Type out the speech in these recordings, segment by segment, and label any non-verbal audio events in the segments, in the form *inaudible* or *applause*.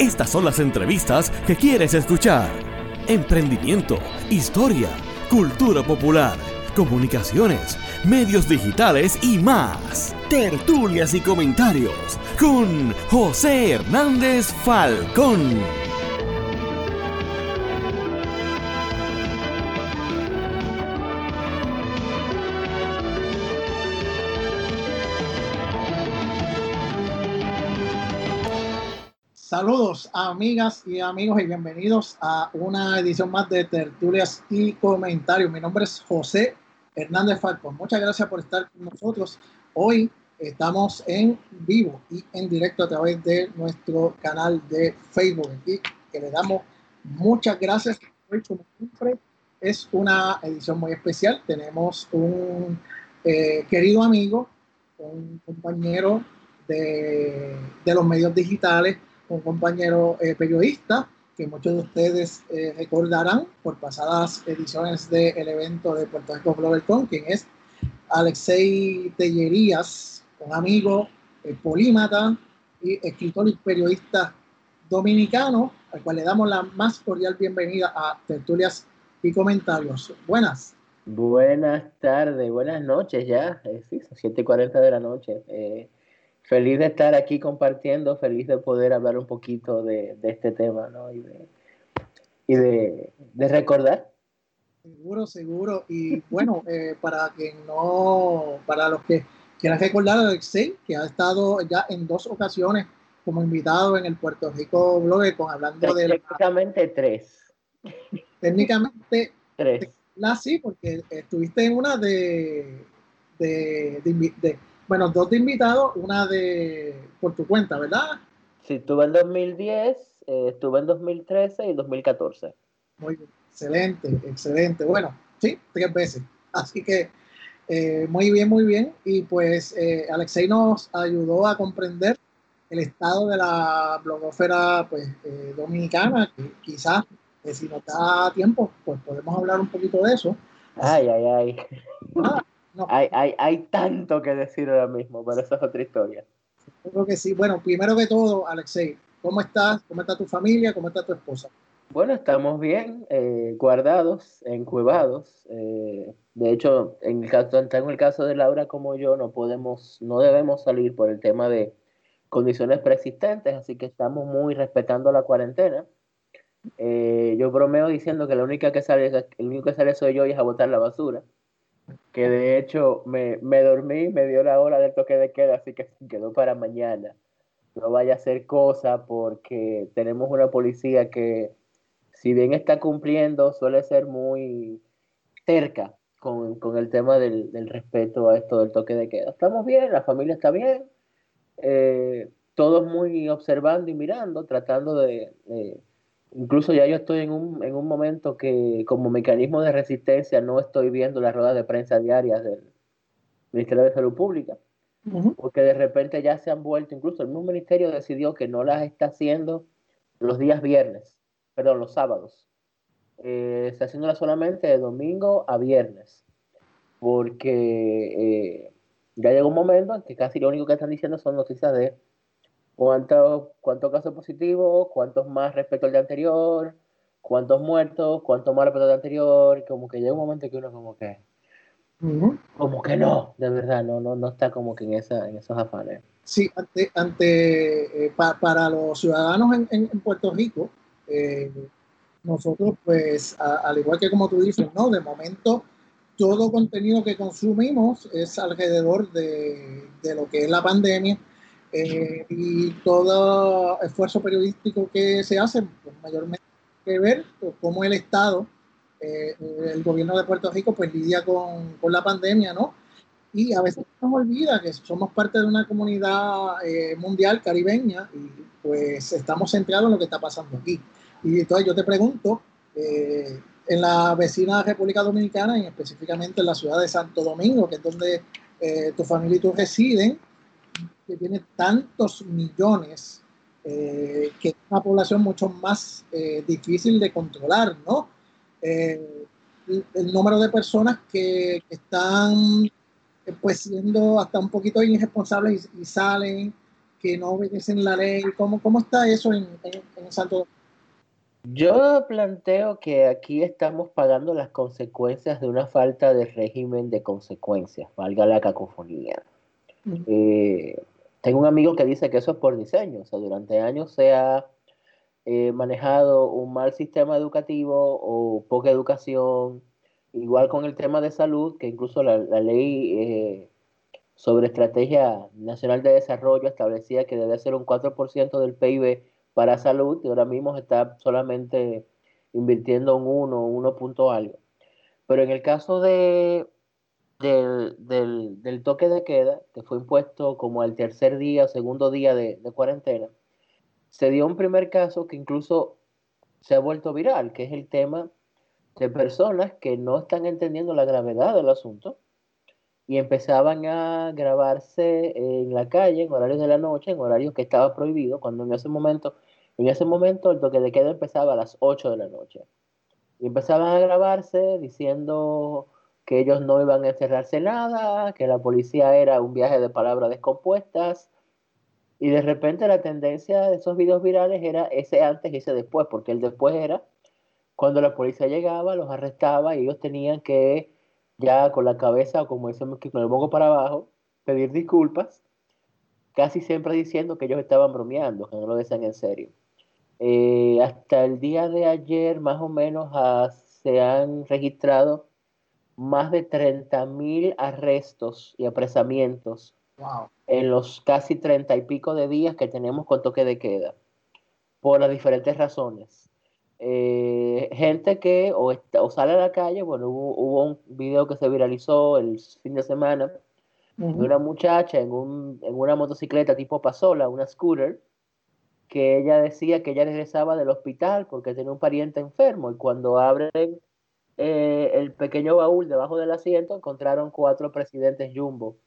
Estas son las entrevistas que quieres escuchar. Emprendimiento, historia, cultura popular, comunicaciones, medios digitales y más. Tertulias y comentarios con José Hernández Falcón. Saludos amigas y amigos y bienvenidos a una edición más de tertulias y comentarios. Mi nombre es José Hernández Falcón. Muchas gracias por estar con nosotros. Hoy estamos en vivo y en directo a través de nuestro canal de Facebook y que le damos muchas gracias. Hoy como siempre es una edición muy especial. Tenemos un eh, querido amigo, un compañero de, de los medios digitales un compañero eh, periodista que muchos de ustedes eh, recordarán por pasadas ediciones del evento de Puerto Rico Global Con, quien es Alexei Tellerías, un amigo eh, polímata y escritor y periodista dominicano, al cual le damos la más cordial bienvenida a tertulias y comentarios. Buenas. Buenas tardes, buenas noches ya, sí, son 7.40 de la noche feliz de estar aquí compartiendo, feliz de poder hablar un poquito de, este tema, ¿no? Y de, y de, recordar. Seguro, seguro. Y bueno, *laughs* eh, para que no, para los que quieran recordar a Alexei, que ha estado ya en dos ocasiones como invitado en el Puerto Rico Blog, con hablando de... Técnicamente tres. Técnicamente tres. La sí, porque estuviste en una de, de, de bueno, dos de invitados, una de por tu cuenta, ¿verdad? Sí, estuve en 2010, eh, estuve en 2013 y 2014. Muy bien, excelente, excelente. Bueno, sí, tres veces. Así que eh, muy bien, muy bien. Y pues eh, Alexei nos ayudó a comprender el estado de la blogósfera pues, dominicana, que quizás si nos da tiempo, pues podemos hablar un poquito de eso. Ay, ay, ay. Hay, hay, hay tanto que decir ahora mismo, pero eso es otra historia. Creo que sí. Bueno, primero que todo, Alexei, ¿cómo estás? ¿Cómo está tu familia? ¿Cómo está tu esposa? Bueno, estamos bien, eh, guardados, encuevados. Eh, de hecho, en el, caso, en el caso de Laura como yo, no podemos, no debemos salir por el tema de condiciones preexistentes, así que estamos muy respetando la cuarentena. Eh, yo bromeo diciendo que la única que sale, el único que sale soy yo y es a botar la basura que de hecho me, me dormí, me dio la hora del toque de queda, así que *laughs* quedó para mañana. No vaya a ser cosa porque tenemos una policía que, si bien está cumpliendo, suele ser muy cerca con, con el tema del, del, respeto a esto del toque de queda. Estamos bien, la familia está bien, eh, todos muy observando y mirando, tratando de Incluso ya yo estoy en un, en un momento que como mecanismo de resistencia no estoy viendo las ruedas de prensa diarias del Ministerio de Salud Pública, porque de repente ya se han vuelto, incluso el mismo ministerio decidió que no las está haciendo los días viernes, perdón, los sábados. Eh, está haciéndolas solamente de domingo a viernes, porque eh, ya llegó un momento en que casi lo único que están diciendo son noticias de ¿Cuántos, cuántos casos positivos? ¿Cuántos más respecto al de anterior? ¿Cuántos muertos? ¿Cuántos más respecto al de anterior? Como que llega un momento que uno como que... Como que no, de verdad, no, no, no está como que en, esa, en esos afanes. Sí, ante, ante eh, para los ciudadanos en, en, Puerto Rico, eh, nosotros pues, al igual que como tú dices, ¿no? De momento, todo contenido que consumimos es alrededor de, de lo que es la pandemia eh, y todo esfuerzo periodístico que se hace, pues mayormente que ver pues, cómo el Estado, eh, el gobierno de Puerto Rico, pues lidia con, con, la pandemia, ¿no? Y a veces nos olvida que somos parte de una comunidad eh, mundial caribeña y pues estamos centrados en lo que está pasando aquí. Y entonces yo te pregunto, en la vecina República Dominicana, y específicamente en la ciudad de Santo Domingo, que es donde tu familia y tú residen, que tiene tantos millones, eh, que es una población mucho más eh, difícil de controlar, ¿no? Eh, el, número de personas que, están pues siendo hasta un poquito irresponsables y, salen, que no obedecen la ley, ¿cómo, cómo está eso en, en Santo Yo planteo que aquí estamos pagando las consecuencias de una falta de régimen de consecuencias, valga la cacofonía. Eh, tengo un amigo que dice que eso es por diseño, o sea, durante años se ha eh, manejado un mal sistema educativo o poca educación, igual con el tema de salud, que incluso la, ley eh, sobre Estrategia Nacional de Desarrollo establecía que debe ser un 4% del PIB para salud y ahora mismo está solamente invirtiendo un 1, 1 punto algo. Pero en el caso de, del, del, toque de queda, que fue impuesto como al tercer día, segundo día de, de cuarentena, se dio un primer caso que incluso se ha vuelto viral, que es el tema de personas que no están entendiendo la gravedad del asunto y empezaban a grabarse en la calle en horarios de la noche, en horarios que estaba prohibido, cuando en ese momento, en ese momento el toque de queda empezaba a las 8 de la noche. Y empezaban a grabarse diciendo que ellos no iban a encerrarse nada, que la policía era un viaje de palabras descompuestas, y de repente la tendencia de esos videos virales era ese antes y ese después, porque el después era cuando la policía llegaba, los arrestaba y ellos tenían que ya con la cabeza, o como que con el moco para abajo, pedir disculpas, casi siempre diciendo que ellos estaban bromeando, que no lo decían en serio. Eh, hasta el día de ayer, más o menos, ah, se han registrado más de 30.000 arrestos y apresamientos en los casi treinta y pico de días que tenemos con toque de queda, por las diferentes razones. Eh, gente que o, sale a la calle, bueno, hubo, un video que se viralizó el fin de semana de una muchacha en, un, en una motocicleta tipo pasola, una scooter, que ella decía que ella regresaba del hospital porque tenía un pariente enfermo y cuando abren eh, el pequeño baúl debajo del asiento encontraron cuatro presidentes jumbo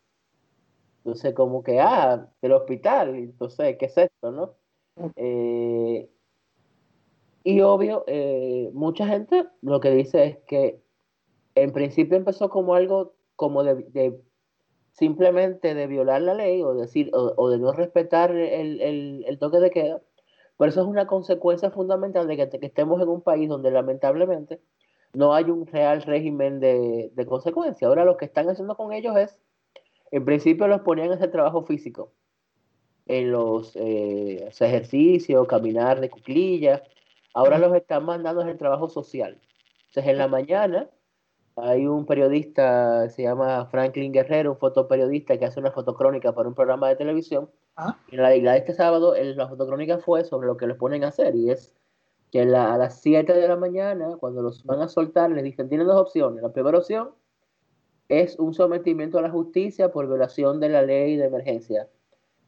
entonces, como que, ah, del hospital, entonces, ¿qué es esto, no? Eh, y obvio, eh, mucha gente lo que dice es que en principio empezó como algo como de, simplemente de violar la ley o decir o, de no respetar el, toque de queda, pero eso es una consecuencia fundamental de que, estemos en un país donde lamentablemente no hay un real régimen de, de consecuencia. Ahora lo que están haciendo con ellos es en principio los ponían a hacer trabajo físico, en los eh, ejercicios, caminar de cuclillas. Ahora los están mandando a hacer trabajo social. Entonces en la mañana hay un periodista, se llama Franklin Guerrero, un fotoperiodista que hace una fotocrónica para un programa de televisión. Ah. Y la, de este sábado la fotocrónica fue sobre lo que les ponen a hacer y es que a las 7 de la mañana, cuando los van a soltar, les dicen, tienen dos opciones. La primera opción es un sometimiento a la justicia por violación de la ley de emergencia.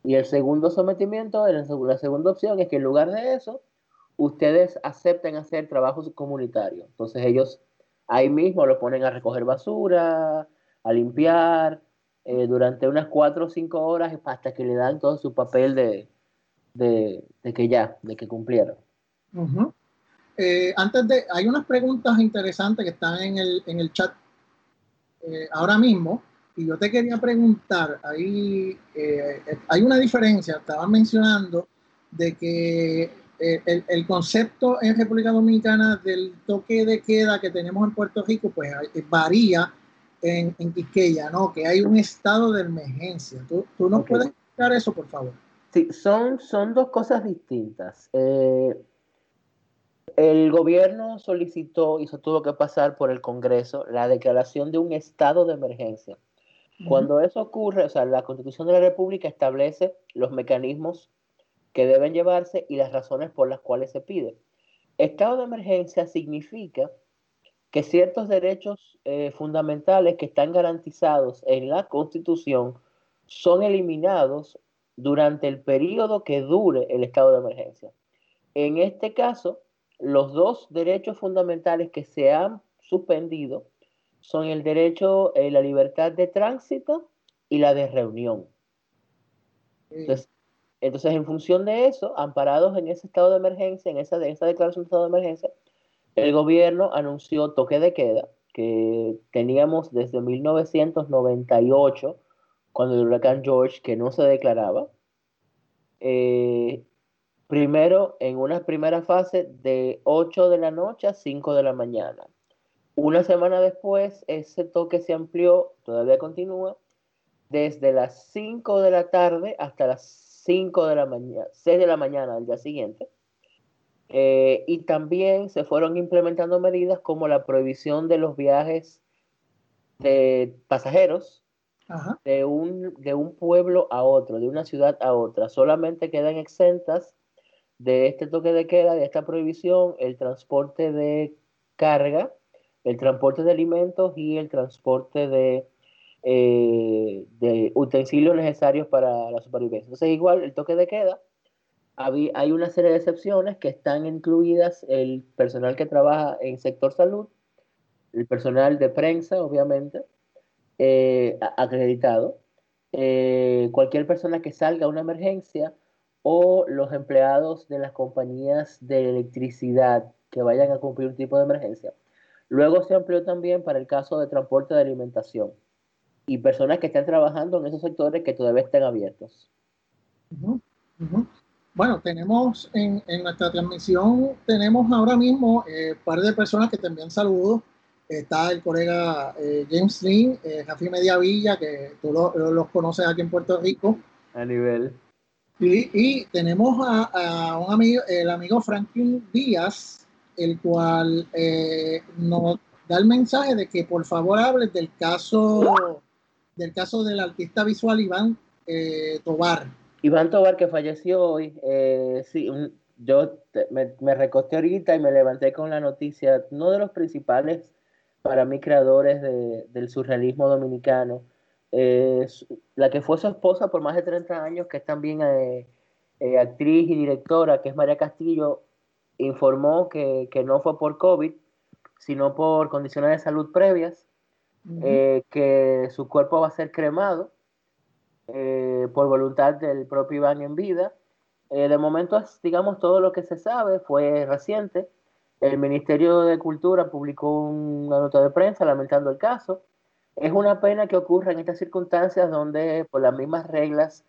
Y el segundo sometimiento, la segunda opción es que en lugar de eso, ustedes acepten hacer trabajos comunitarios. Entonces ellos ahí mismo lo ponen a recoger basura, a limpiar, eh, durante unas cuatro o cinco horas hasta que le dan todo su papel de, que ya, de que cumplieron. Eh, antes de, hay unas preguntas interesantes que están en el, en el chat eh, ahora mismo, y yo te quería preguntar, ahí eh, hay una diferencia, estaba mencionando de que eh, el, concepto en República Dominicana del toque de queda que tenemos en Puerto Rico, pues varía en, en Quisqueya, ¿no? Que hay un estado de emergencia. ¿Tú, tú nos puedes explicar eso, por favor? Sí, son, son dos cosas distintas el gobierno solicitó, hizo tuvo que pasar por el Congreso, la declaración de un estado de emergencia. Cuando eso ocurre, o sea, la Constitución de la República establece los mecanismos que deben llevarse y las razones por las cuales se pide. Estado de emergencia significa que ciertos derechos eh, fundamentales que están garantizados en la Constitución son eliminados durante el periodo que dure el estado de emergencia. En este caso, los dos derechos fundamentales que se han suspendido son el derecho, a eh, la libertad de tránsito y la de reunión. Entonces, en función de eso, amparados en ese estado de emergencia, en esa, esa declaración de estado de emergencia, el gobierno anunció toque de queda que teníamos desde 1998, cuando el huracán George, que no se declaraba. Eh, Primero, en una primera fase de 8 de la noche a 5 de la mañana. Una semana después, ese toque se amplió, todavía continúa, desde las 5 de la tarde hasta las 5 de la mañana, 6 de la mañana del día siguiente. Eh, y también se fueron implementando medidas como la prohibición de los viajes de pasajeros De, un, de un pueblo a otro, de una ciudad a otra. Solamente quedan exentas de este toque de queda, de esta prohibición, el transporte de carga el transporte de alimentos y el transporte de, eh, de utensilios necesarios para la supervivencia. Entonces, igual, el toque de queda, hay una serie de excepciones que están incluidas el personal que trabaja en sector salud, el personal de prensa, obviamente, eh, acreditado, eh, cualquier persona que salga a una emergencia o los empleados de las compañías de electricidad que vayan a cumplir un tipo de emergencia. Luego se amplió también para el caso de transporte de alimentación y personas que están trabajando en esos sectores que todavía están abiertos. Bueno, tenemos en, nuestra transmisión, tenemos ahora mismo un eh, par de personas que te envían saludos. Está el colega eh, James Lynn, eh, Jafi Mediavilla, que tú los conoces aquí en Puerto Rico. A nivel. Y, tenemos a, un amigo, el amigo Franklin Díaz, el cual eh, nos da el mensaje de que por favor hables del caso del caso del artista visual Iván eh, Tobar. Iván Tobar que falleció hoy, eh, sí, yo me, recosté ahorita y me levanté con la noticia, uno de los principales para mí creadores del surrealismo dominicano, la que fue su esposa por más de 30 años, que es también actriz y directora, que es María Castillo, informó que, no fue por COVID, sino por condiciones de salud previas, eh, que su cuerpo va a ser cremado eh, por voluntad del propio Iván en vida. Eh, de momento, digamos, todo lo que se sabe fue reciente. El Ministerio de Cultura publicó una nota de prensa lamentando el caso. Es una pena que ocurra en estas circunstancias donde por las mismas reglas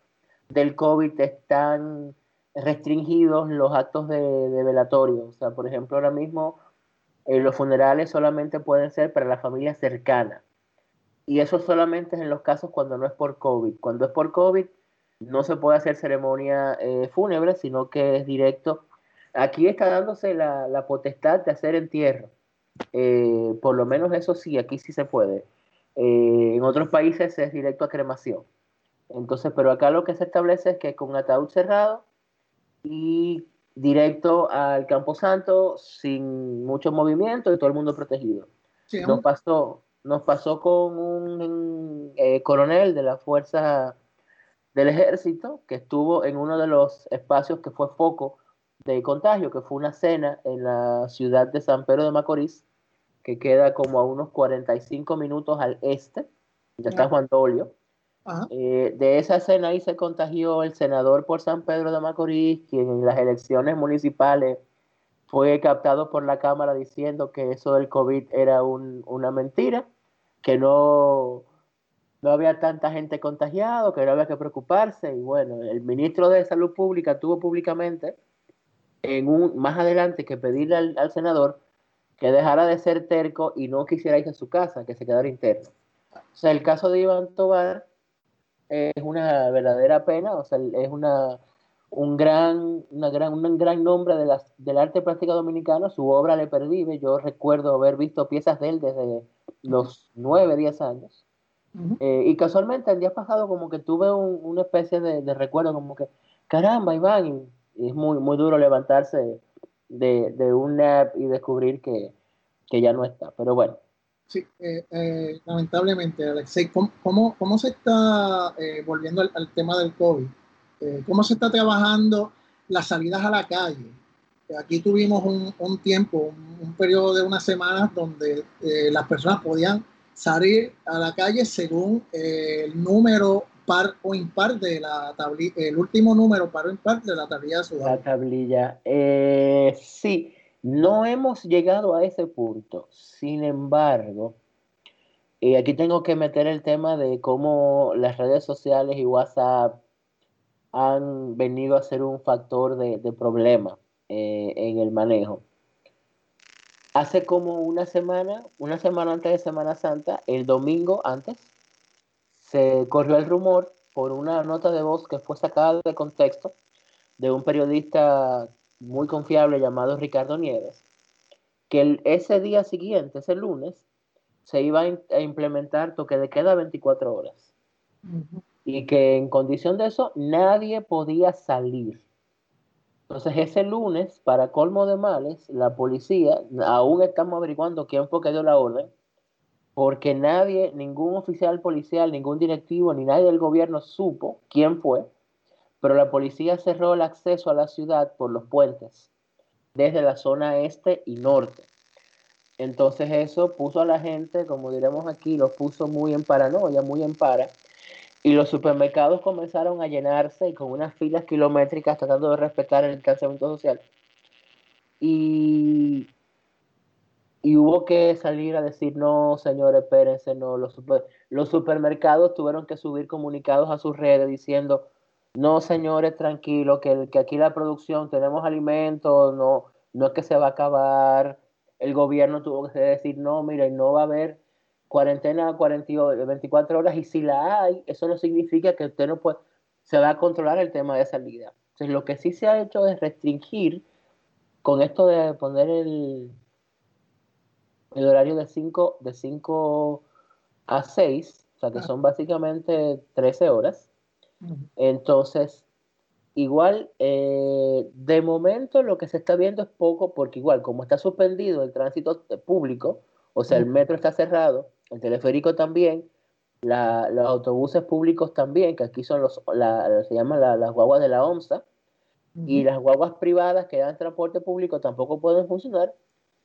del COVID están restringidos los actos de, velatorio. O sea, por ejemplo, ahora mismo eh, los funerales solamente pueden ser para la familia cercana. Y eso solamente es en los casos cuando no es por COVID. Cuando es por COVID, no se puede hacer ceremonia eh, fúnebre, sino que es directo. Aquí está dándose la, potestad de hacer entierro. Eh, por lo menos eso sí, aquí sí se puede. En otros países es directo a cremación. Entonces, pero acá lo que se establece es que con ataúd cerrado y directo al Camposanto sin mucho movimiento y todo el mundo protegido. nos, pasó, nos pasó con un eh, coronel de la Fuerza del Ejército que estuvo en uno de los espacios que fue foco de contagio, que fue una cena en la ciudad de San Pedro de Macorís, que queda como a unos 45 minutos al este, ya está Juan Dolio. Eh, de esa escena ahí se contagió el senador por San Pedro de Macorís, quien en las elecciones municipales fue captado por la Cámara diciendo que eso del COVID era una mentira, que no, no había tanta gente contagiada, que no había que preocuparse. Y bueno, el ministro de Salud Pública tuvo públicamente en un, más adelante que pedirle al, al senador que dejara de ser terco y no quisiera irse a su casa, que se quedara interno. O sea, el caso de Iván Tobar es una verdadera pena, o sea, es una, un, gran, una gran, un gran nombre de las, del arte plástico dominicano, su obra le pervive, yo recuerdo haber visto piezas de él desde los nueve, diez años, eh, y casualmente el día pasado como que tuve una especie de, recuerdo, como que, caramba, Iván, y es muy, muy duro levantarse de, de un nap y descubrir que, que ya no está, pero bueno, Sí, eh, eh, lamentablemente, Alexei, ¿cómo, cómo, se está, eh, volviendo al, tema del COVID, cómo se está trabajando las salidas a la calle? Aquí tuvimos un, un tiempo, un, periodo de unas semanas donde las personas podían salir a la calle según el número par o impar de la tablilla, el último número par o impar de la tablilla de La tablilla, sí. No hemos llegado a ese punto. Sin embargo, y aquí tengo que meter el tema de cómo las redes sociales y WhatsApp han venido a ser un factor de, problema eh, en el manejo. Hace como una semana, una semana antes de Semana Santa, el domingo antes, se corrió el rumor por una nota de voz que fue sacada de contexto de un periodista muy confiable llamado Ricardo Nieves, que ese día siguiente, ese lunes, se iba a, implementar toque de queda 24 horas. Y que en condición de eso nadie podía salir. Entonces ese lunes, para colmo de males, la policía, aún estamos averiguando quién fue que dio la orden, porque nadie, ningún oficial policial, ningún directivo, ni nadie del gobierno supo quién fue, pero la policía cerró el acceso a la ciudad por los puentes, desde la zona este y norte. Entonces eso puso a la gente, como diremos aquí, lo puso muy en paranoia, muy en para, y los supermercados comenzaron a llenarse y con unas filas kilométricas tratando de respetar el distanciamiento social. Y y hubo que salir a decir, no, señores, espérense, no, los, los supermercados tuvieron que subir comunicados a sus redes diciendo, no, señores, tranquilo, que, que aquí la producción, tenemos alimentos, no, no es que se va a acabar. El gobierno tuvo que decir, no, miren, no va a haber cuarentena 48, 24 horas y si la hay, eso no significa que usted no puede, se va a controlar el tema de salida. Entonces, lo que sí se ha hecho es restringir con esto de poner el, el horario de 5 de 5 a 6, o sea que son básicamente 13 horas. Entonces, igual, eh, de momento lo que se está viendo es poco, porque igual, como está suspendido el tránsito público, o sea, el metro está cerrado, el teleférico también, los autobuses públicos también, que aquí son los, se llaman las guaguas de la OMSA, y las guaguas privadas que dan transporte público tampoco pueden funcionar,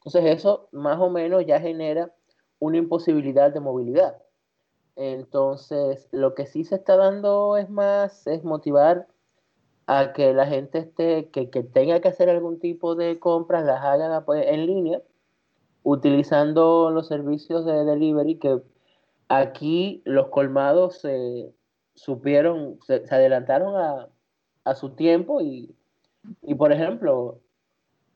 entonces eso más o menos ya genera una imposibilidad de movilidad. Entonces, lo que sí se está dando es más, es motivar a que la gente esté, que, tenga que hacer algún tipo de compras, las hagan pues, en línea, utilizando los servicios de delivery, que aquí los colmados se supieron, se, adelantaron a, a, su tiempo y, y, por ejemplo,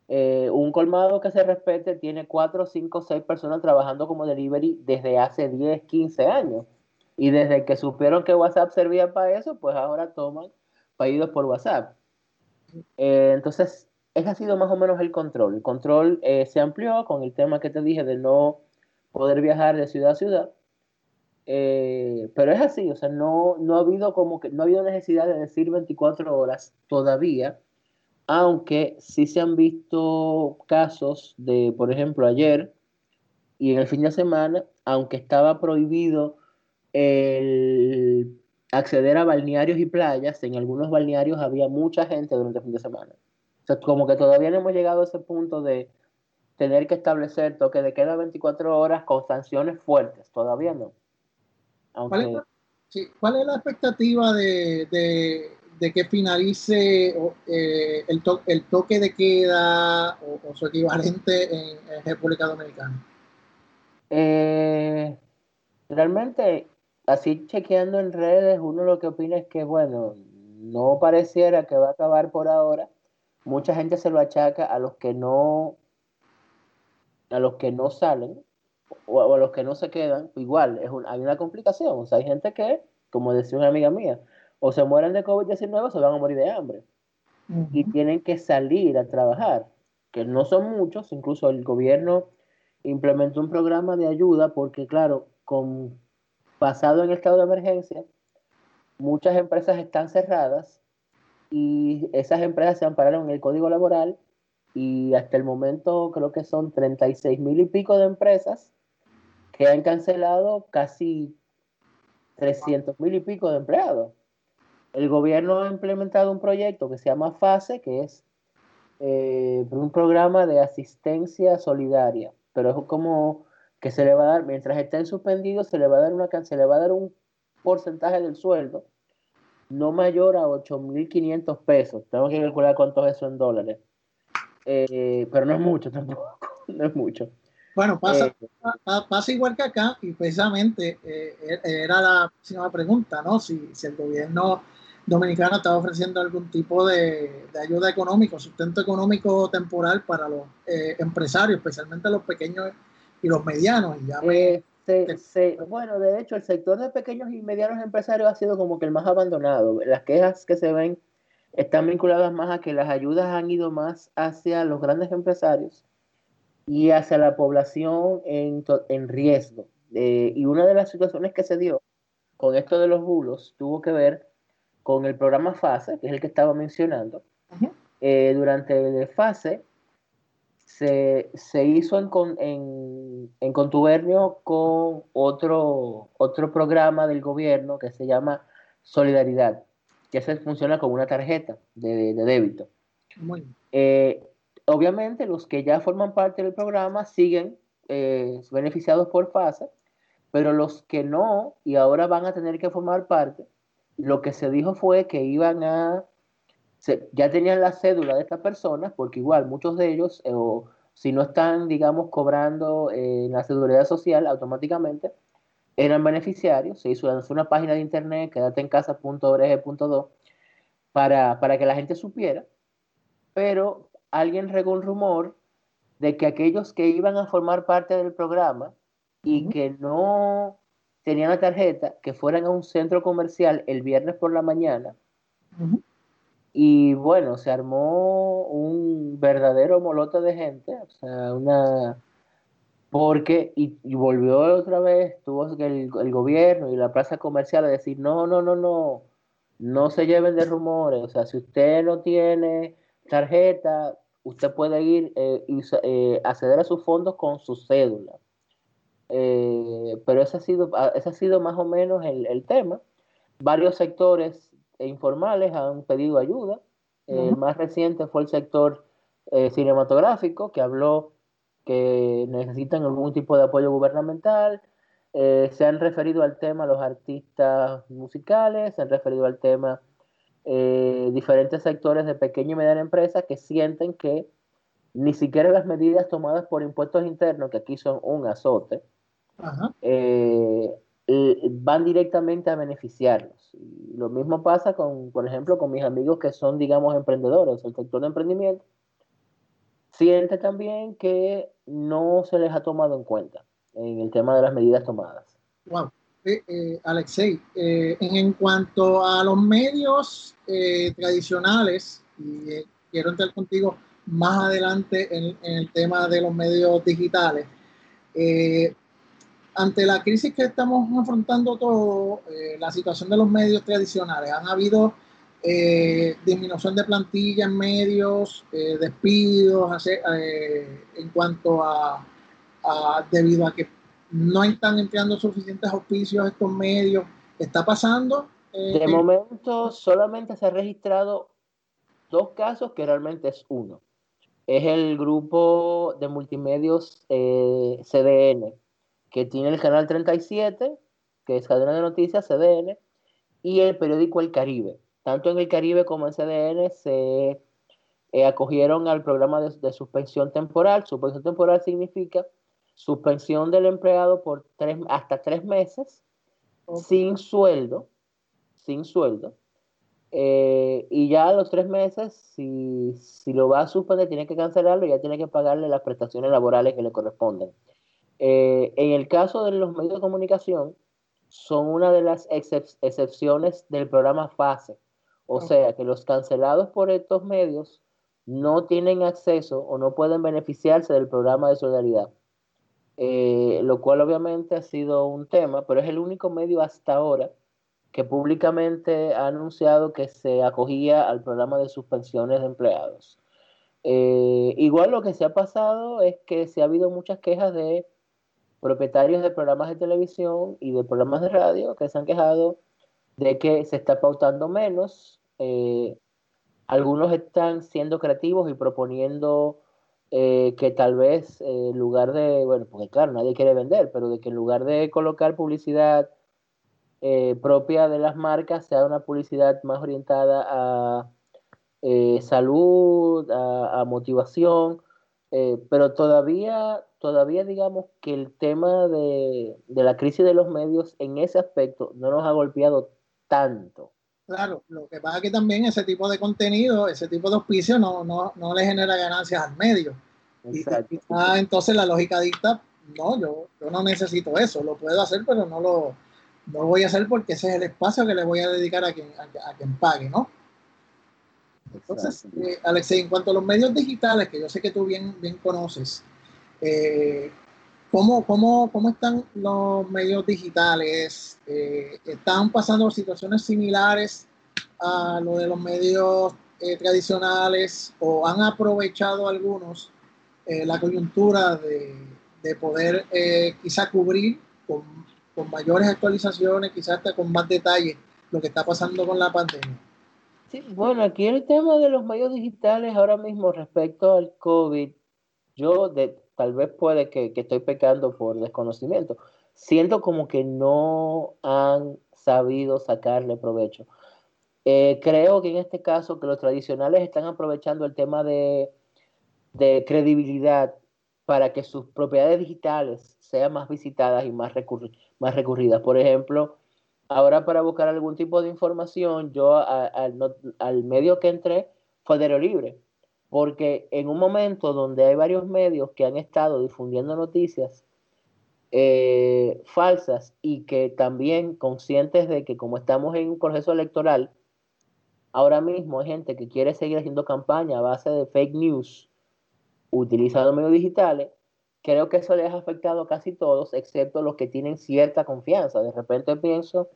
eh, un colmado que se respete tiene 4, 5, 6 personas trabajando como delivery desde hace 10, 15 años. Y desde que supieron que WhatsApp servía para eso, pues ahora toman pedidos por WhatsApp. Eh, entonces, ese ha sido más o menos el control. El control eh, se amplió con el tema que te dije de no poder viajar de ciudad a ciudad. pero es así, o sea, no, no ha habido como que no ha habido necesidad de decir 24 horas todavía aunque sí se han visto casos de, por ejemplo, ayer y en el fin de semana, aunque estaba prohibido el acceder a balnearios y playas, en algunos balnearios había mucha gente durante el fin de semana. O sea, como que todavía no hemos llegado a ese punto de tener que establecer toque de queda 24 horas con sanciones fuertes, todavía no. ¿Cuál, es la, expectativa de, de que finalice eh, el, el, toque de queda o, su equivalente en, República Dominicana? Eh, realmente, así chequeando en redes, uno lo que opina es que, bueno, no pareciera que va a acabar por ahora. Mucha gente se lo achaca a los que no a los que no salen o a los que no se quedan, igual, es hay una complicación. O sea, hay gente que, como decía una amiga mía, o se mueren de COVID-19 o se van a morir de hambre. Y tienen que salir a trabajar, que no son muchos, incluso el gobierno implementó un programa de ayuda porque, claro, con pasado en estado de emergencia, muchas empresas están cerradas y esas empresas se ampararon en el código laboral y hasta el momento creo que son 36 mil y pico de empresas que han cancelado casi 300 mil y pico de empleados el gobierno ha implementado un proyecto que se llama FASE, que es eh, un programa de asistencia solidaria, pero es como que se le va a dar, mientras estén suspendidos, se le va a dar una se le va a dar un porcentaje del sueldo no mayor a 8.500 pesos. Tengo que calcular cuánto es eso en dólares. Eh, pero no es mucho tampoco, *laughs* no es mucho. Bueno, pasa, eh, pasa igual que acá y precisamente era la próxima pregunta, ¿no? Si, si el gobierno Dominicana está ofreciendo algún tipo de, ayuda económica, sustento económico temporal para los eh, empresarios, especialmente los pequeños y los medianos. Y ya eh, bueno, de hecho, el sector de pequeños y medianos empresarios ha sido como que el más abandonado. Las quejas que se ven están vinculadas más a que las ayudas han ido más hacia los grandes empresarios y hacia la población en, en riesgo. Eh, y una de las situaciones que se dio con esto de los bulos tuvo que ver con el programa FASE, que es el que estaba mencionando. Eh, durante el FASE se, hizo en, en, contubernio con otro, otro programa del gobierno que se llama Solidaridad, que se funciona como una tarjeta de, débito. Eh, obviamente los que ya forman parte del programa siguen eh, beneficiados por FASE, pero los que no y ahora van a tener que formar parte, lo que se dijo fue que iban a, ya tenían la cédula de estas personas, porque igual muchos de ellos, eh, o si no están, digamos, cobrando en la seguridad social automáticamente, eran beneficiarios, se hizo una página de internet, quédate en casa.org.do, para, para que la gente supiera, pero alguien regó un rumor de que aquellos que iban a formar parte del programa y que no tenían la tarjeta, que fueran a un centro comercial el viernes por la mañana. Y bueno, se armó un verdadero molote de gente, o sea, una... Porque, y, volvió otra vez, tuvo el, el gobierno y la plaza comercial a decir, no, no, no, no, no se lleven de rumores, o sea, si usted no tiene tarjeta, usted puede ir eh, y eh, acceder a sus fondos con su cédula. Eh, pero ese ha, sido, ah, ese ha sido más o menos el, tema. Varios sectores informales han pedido ayuda. El más reciente fue el sector eh, cinematográfico, que habló que necesitan algún tipo de apoyo gubernamental. Eh, se han referido al tema los artistas musicales, se han referido al tema diferentes sectores de pequeña y mediana empresa que sienten que ni siquiera las medidas tomadas por impuestos internos, que aquí son un azote, eh, van directamente a beneficiarlos. lo mismo pasa con, por ejemplo, con mis amigos que son, digamos, emprendedores, el sector de emprendimiento. Siente también que no se les ha tomado en cuenta en el tema de las medidas tomadas. Wow. Eh, eh, Alexei, en, cuanto a los medios tradicionales, y quiero entrar contigo más adelante en, en, el tema de los medios digitales, ante la crisis que estamos afrontando todos, eh, la situación de los medios tradicionales, han habido eh, disminución de plantilla en medios, eh, despidos, en cuanto a, debido a que no están empleando suficientes auspicios estos medios. ¿Está pasando? de momento solamente se ha registrado dos casos que realmente es uno. Es el grupo de multimedios CDN, que tiene el canal 37, que es cadena de noticias CDN, y el periódico El Caribe. Tanto en el Caribe como en CDN se eh, acogieron al programa de, suspensión temporal. Suspensión temporal significa suspensión del empleado por tres, hasta tres meses sin sueldo, sin sueldo. Eh, y ya a los tres meses, si, si, lo va a suspender, tiene que cancelarlo y ya tiene que pagarle las prestaciones laborales que le corresponden. Eh, en el caso de los medios de comunicación, son una de las excepciones del programa FASE. O sea, que los cancelados por estos medios no tienen acceso o no pueden beneficiarse del programa de solidaridad. Eh, lo cual obviamente ha sido un tema, pero es el único medio hasta ahora que públicamente ha anunciado que se acogía al programa de suspensiones de empleados. Eh, igual lo que se ha pasado es que se ha habido muchas quejas de propietarios de programas de televisión y de programas de radio que se han quejado de que se está pautando menos. Eh, algunos están siendo creativos y proponiendo eh, que tal vez eh, en lugar de, bueno, porque claro, nadie quiere vender, pero de que en lugar de colocar publicidad propia de las marcas, sea una publicidad más orientada a salud, a, a motivación, pero todavía todavía digamos que el tema de, la crisis de los medios en ese aspecto no nos ha golpeado tanto. Claro, lo que pasa es que también ese tipo de contenido, ese tipo de auspicio no, no, no le genera ganancias al medio. Exacto. entonces la lógica dicta, no, yo, yo no necesito eso, lo puedo hacer, pero no lo, no lo voy a hacer porque ese es el espacio que le voy a dedicar a quien, a, quien pague, ¿no? Entonces, eh, Alexei, en cuanto a los medios digitales, que yo sé que tú bien, bien conoces, eh, ¿cómo, cómo, cómo, están los medios digitales? Eh, ¿Están pasando situaciones similares a lo de los medios tradicionales o han aprovechado algunos la coyuntura de, de poder quizá cubrir con con mayores actualizaciones, quizás hasta con más detalle, lo que está pasando con la pandemia. Sí, bueno, aquí el tema de los medios digitales ahora mismo respecto al COVID, yo tal vez puede que, estoy pecando por desconocimiento, siento como que no han sabido sacarle provecho. Eh, creo que en este caso que los tradicionales están aprovechando el tema de, de credibilidad para que sus propiedades digitales sean más visitadas y más recurridas. Por ejemplo, ahora para buscar algún tipo de información, yo al medio que entré fue Diario Libre, porque en un momento donde hay varios medios que han estado difundiendo noticias eh, falsas y que también conscientes de que como estamos en un proceso electoral, ahora mismo hay gente que quiere seguir haciendo campaña a base de fake news utilizando medios digitales, creo que eso les ha afectado a casi todos, excepto los que tienen cierta confianza. De repente pienso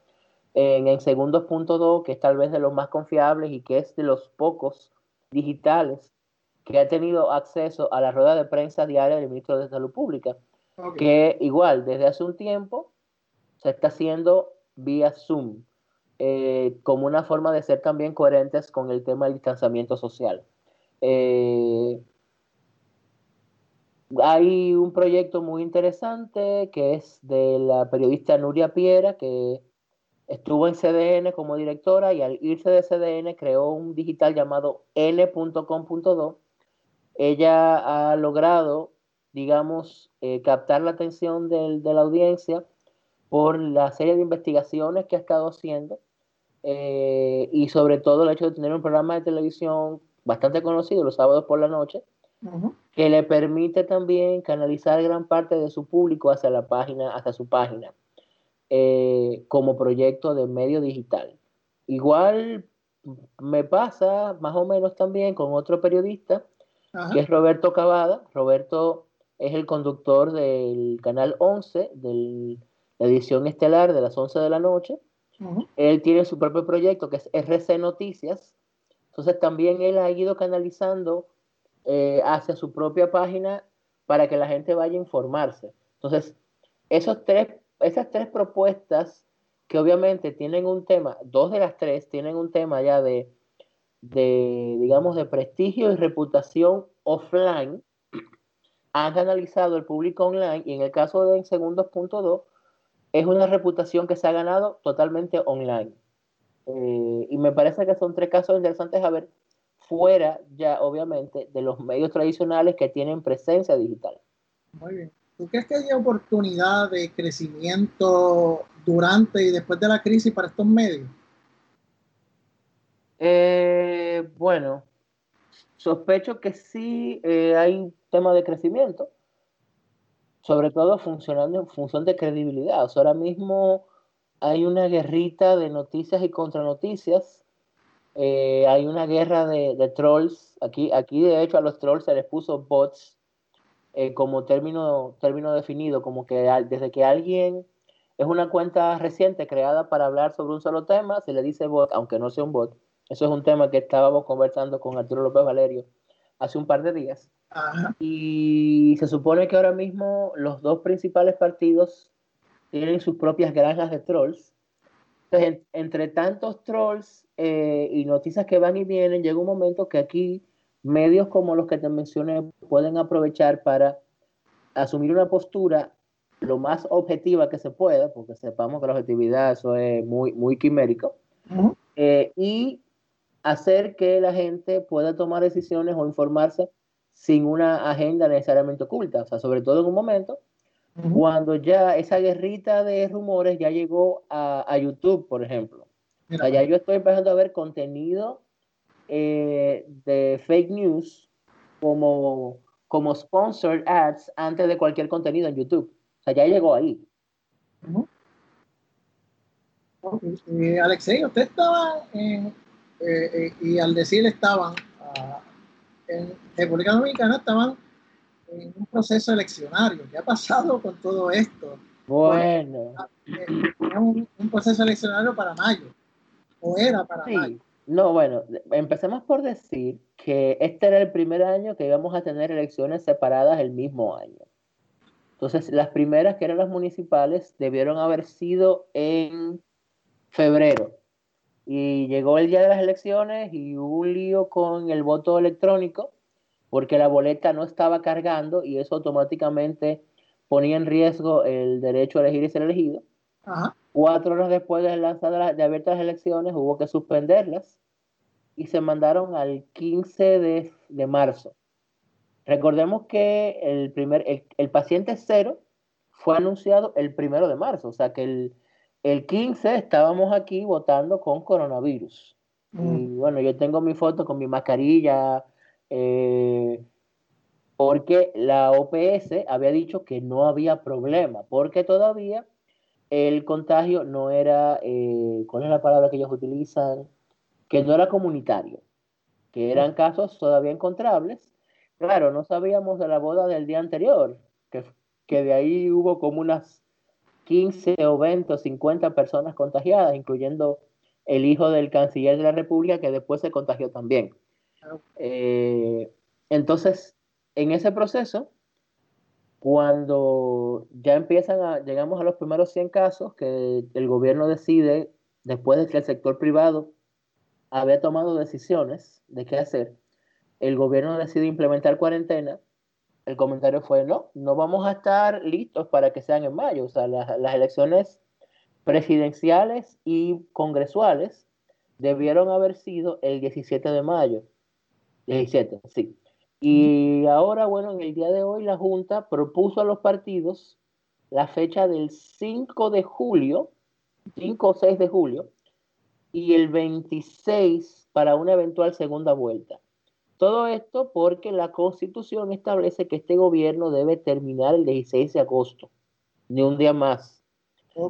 en, en Segundos.do, que es tal vez de los más confiables y que es de los pocos digitales que ha tenido acceso a la rueda de prensa diaria del ministro de Salud Pública, que igual desde hace un tiempo se está haciendo vía Zoom, eh, como una forma de ser también coherentes con el tema del distanciamiento social. Eh, hay un proyecto muy interesante que es de la periodista Nuria Piera, que estuvo en CDN como directora y al irse de CDN creó un digital llamado n.com.do. Ella ha logrado, digamos, eh, captar la atención de la audiencia por la serie de investigaciones que ha estado haciendo eh, y sobre todo el hecho de tener un programa de televisión bastante conocido los sábados por la noche, que le permite también canalizar gran parte de su público hacia la página, hacia su página, eh, como proyecto de medio digital. Igual me pasa más o menos también con otro periodista, que es Roberto Cavada. Roberto es el conductor del canal 11, de la edición estelar de las 11 de la noche. Él tiene su propio proyecto que es RC Noticias. Entonces también él ha ido canalizando eh, hacia su propia página para que la gente vaya a informarse. Entonces, esos tres, esas tres propuestas que obviamente tienen un tema, dos de las tres tienen un tema ya de, de digamos, de prestigio y reputación offline, han analizado el público online y en el caso de Segundos.2 es una reputación que se ha ganado totalmente online. Eh, y me parece que son tres casos interesantes a ver fuera ya obviamente de los medios tradicionales que tienen presencia digital. Muy bien. ¿Tú crees que hay oportunidad de crecimiento durante y después de la crisis para estos medios? Eh, bueno, sospecho que sí eh, hay un tema de crecimiento, sobre todo funcionando en función de credibilidad. O sea, ahora mismo hay una guerrita de noticias y contranoticias eh, hay una guerra de, trolls. Aquí, aquí, de hecho, a los trolls se les puso bots eh, como término, término definido, como que desde que alguien es una cuenta reciente creada para hablar sobre un solo tema, se le dice bot, aunque no sea un bot. Eso es un tema que estábamos conversando con Arturo López Valerio hace un par de días. Y se supone que ahora mismo los dos principales partidos tienen sus propias granjas de trolls entonces, entre tantos trolls eh, y noticias que van y vienen, llega un momento que aquí medios como los que te mencioné pueden aprovechar para asumir una postura lo más objetiva que se pueda, porque sepamos que la objetividad eso es muy, muy quimérico, eh, y hacer que la gente pueda tomar decisiones o informarse sin una agenda necesariamente oculta, o sea, sobre todo en un momento cuando ya esa guerrita de rumores ya llegó a, YouTube, por ejemplo. ya yo estoy empezando a ver contenido eh, de fake news como, como sponsored ads antes de cualquier contenido en YouTube. O sea, ya llegó ahí. Eh, Alexei, usted estaba en, eh, y al decir estaban ah, en República Dominicana, estaban en un proceso eleccionario. ¿Qué ha pasado con todo esto? Bueno. Un, un, proceso eleccionario para mayo, o era para mayo. No, bueno, empecemos por decir que este era el primer año que íbamos a tener elecciones separadas el mismo año. Entonces, las primeras, que eran las municipales, debieron haber sido en febrero. Y llegó el día de las elecciones y hubo un lío con el voto electrónico porque la boleta no estaba cargando y eso automáticamente ponía en riesgo el derecho a elegir y ser elegido. Cuatro horas después de lanzar de abiertas las elecciones hubo que suspenderlas y se mandaron al 15 de, de marzo. Recordemos que el, primer, el, paciente cero fue anunciado el primero de marzo, o sea que el, el 15 estábamos aquí votando con coronavirus. Y mm. bueno, yo tengo mi foto con mi mascarilla, eh, porque la OPS había dicho que no había problema, porque todavía el contagio no era, eh, ¿cuál es la palabra que ellos utilizan? Que no era comunitario, que eran casos todavía encontrables. Claro, no sabíamos de la boda del día anterior, que, que de ahí hubo como unas 15 o 20 o 50 personas contagiadas, incluyendo el hijo del canciller de la República, que después se contagió también. Eh, entonces, en ese proceso, cuando ya empiezan a, llegamos a los primeros 100 casos que el gobierno decide, después de que el sector privado había tomado decisiones de qué hacer, el gobierno decide implementar cuarentena, el comentario fue, no, no vamos a estar listos para que sean en mayo, o sea, las, elecciones presidenciales y congresuales debieron haber sido el 17 de mayo. 17, sí. Y ahora, bueno, en el día de hoy la Junta propuso a los partidos la fecha del 5 de julio, 5 o 6 de julio, y el 26 para una eventual segunda vuelta. Todo esto porque la Constitución establece que este gobierno debe terminar el 16 de agosto, ni un día más.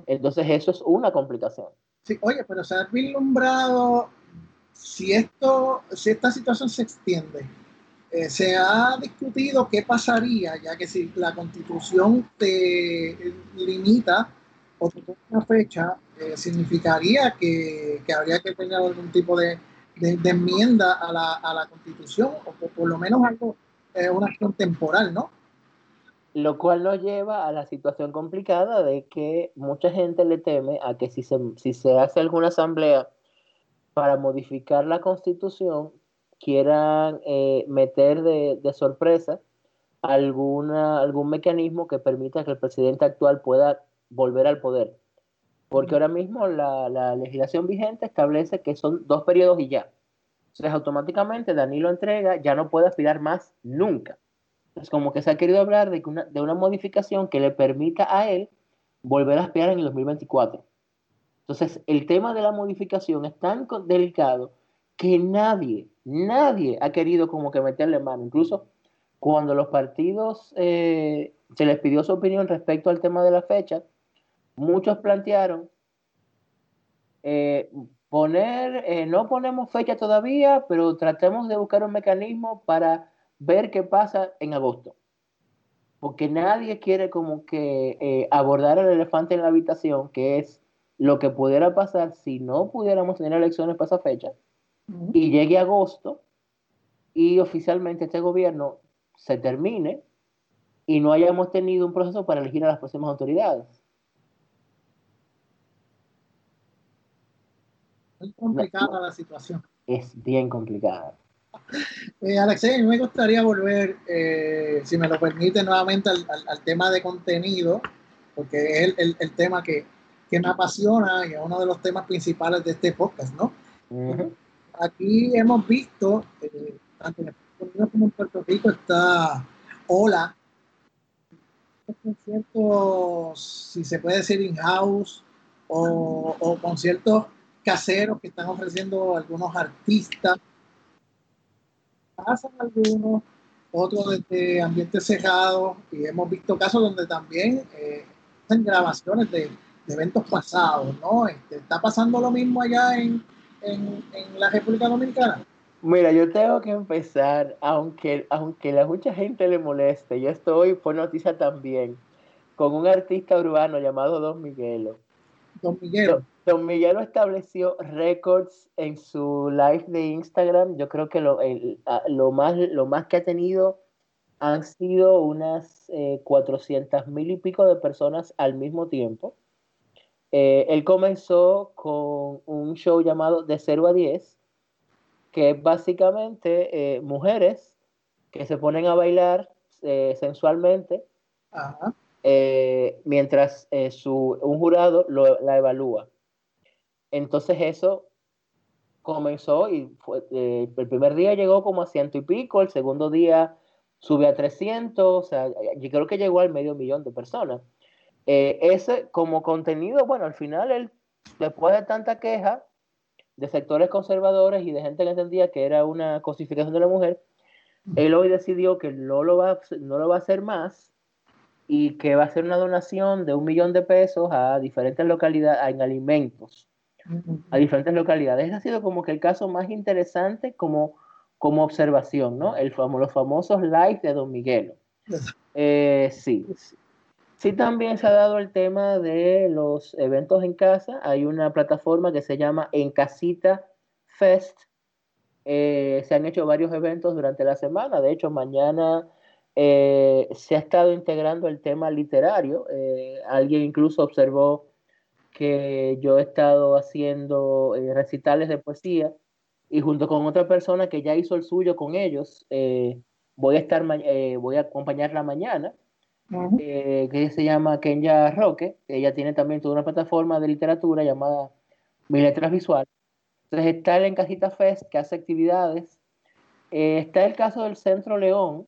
Entonces eso es una complicación. Sí, oye, pero se ha vislumbrado si, esto, si esta situación se extiende, eh, se ha discutido qué pasaría, ya que si la constitución te limita o te una fecha, eh, significaría que, que, habría que tener algún tipo de, de, enmienda a la, a la, constitución, o por, lo menos algo, eh, una acción temporal, ¿no? Lo cual nos lleva a la situación complicada de que mucha gente le teme a que si se, si se hace alguna asamblea para modificar la constitución quieran eh, meter de, sorpresa alguna, algún mecanismo que permita que el presidente actual pueda volver al poder. Porque ahora mismo la, la legislación vigente establece que son dos periodos y ya. Entonces automáticamente Danilo entrega, ya no puede aspirar más nunca. Es como que se ha querido hablar de, una, de una modificación que le permita a él volver a aspirar en el 2024. Entonces, el tema de la modificación es tan delicado que nadie, nadie ha querido como que meterle mano. Incluso cuando los partidos eh, se les pidió su opinión respecto al tema de la fecha, muchos plantearon eh, poner, eh, no ponemos fecha todavía, pero tratemos de buscar un mecanismo para ver qué pasa en agosto. Porque nadie quiere como que abordar el elefante en la habitación, que es lo que pudiera pasar si no pudiéramos tener elecciones para esa fecha y llegue agosto y oficialmente este gobierno se termine y no hayamos tenido un proceso para elegir a las próximas autoridades. Es complicada la situación. Es bien complicada. *laughs* Eh, Alexei, me gustaría volver, eh, si me lo permite, nuevamente al, tema de contenido, porque es el tema que, que me apasiona y es uno de los temas principales de este podcast, ¿no? Aquí hemos visto, eh, tanto en Estados Unidos como en Puerto Rico, está Hola, conciertos, si se puede decir in-house, o, conciertos caseros que están ofreciendo algunos artistas. Pasan algunos, otros desde ambientes cerrados y hemos visto casos donde también eh, hacen grabaciones de, eventos pasados, ¿no? Este, ¿Está pasando lo mismo allá en, en, la República Dominicana? Mira, yo tengo que empezar, aunque, aunque a mucha gente le moleste, yo estoy por noticia también, con un artista urbano llamado Don Miguelo. Don Miguelo. Don Miguelo estableció récords en su live de Instagram. Yo creo que lo, lo, más, lo más que ha tenido han sido unas eh, 400 mil y pico de personas al mismo tiempo. Eh, él comenzó con un show llamado De 0 a 10, que es básicamente eh, mujeres que se ponen a bailar eh, sensualmente mientras su, un jurado lo, la evalúa. Entonces eso comenzó y eh, el primer día llegó como a ciento y pico, el segundo día sube a 300, o sea, yo creo que llegó al medio millón de personas. Eh, ese como contenido, bueno, al final él, después de tanta queja de sectores conservadores y de gente que entendía que era una cosificación de la mujer, él hoy decidió que no lo va, no lo va a hacer más y que va a hacer una donación de un millón de pesos a diferentes localidades en alimentos a diferentes localidades. ha sido como que el caso más interesante como, como observación, ¿no? El los famosos live de Don Miguelo. Eh, sí, sí. también se ha dado el tema de los eventos en casa. Hay una plataforma que se llama En Casita Fest. Eh, se han hecho varios eventos durante la semana. De hecho, mañana eh, se ha estado integrando el tema literario. alguien incluso observó que yo he estado haciendo eh, recitales de poesía y junto con otra persona que ya hizo el suyo con ellos, eh, voy a estar eh, voy a acompañarla mañana, que se llama Kenya Roque, ella tiene también toda una plataforma de literatura llamada Mi Letras Visual. Entonces está el Encajita Fest que hace actividades. está el caso del Centro León,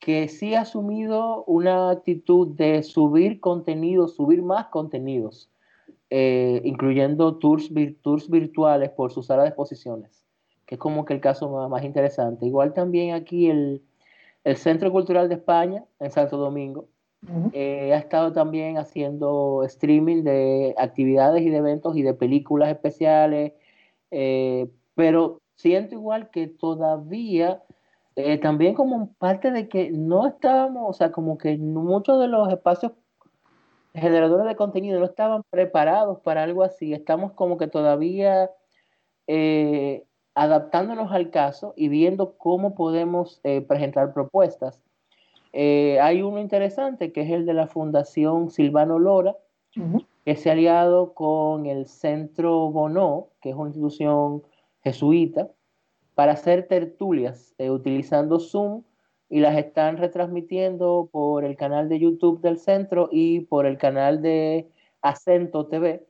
que sí ha asumido una actitud de subir contenidos, subir más contenidos eh, incluyendo tours, virtuales por su sala de exposiciones, que es como que el caso más, interesante. Igual también aquí el, el, Centro Cultural de España, en Santo Domingo, eh, ha estado también haciendo streaming de actividades y de eventos y de películas especiales, eh, pero siento igual que todavía... también como parte de que no estábamos, o sea, como que muchos de los espacios generadores de contenido no estaban preparados para algo así. Estamos como que todavía eh, adaptándonos al caso y viendo cómo podemos eh, presentar propuestas. Eh, hay uno interesante que es el de la Fundación Silvano Lora, que se ha aliado con el Centro Bonó, que es una institución jesuita, para hacer tertulias utilizando Zoom y las están retransmitiendo por el canal de YouTube del centro y por el canal de Acento TV,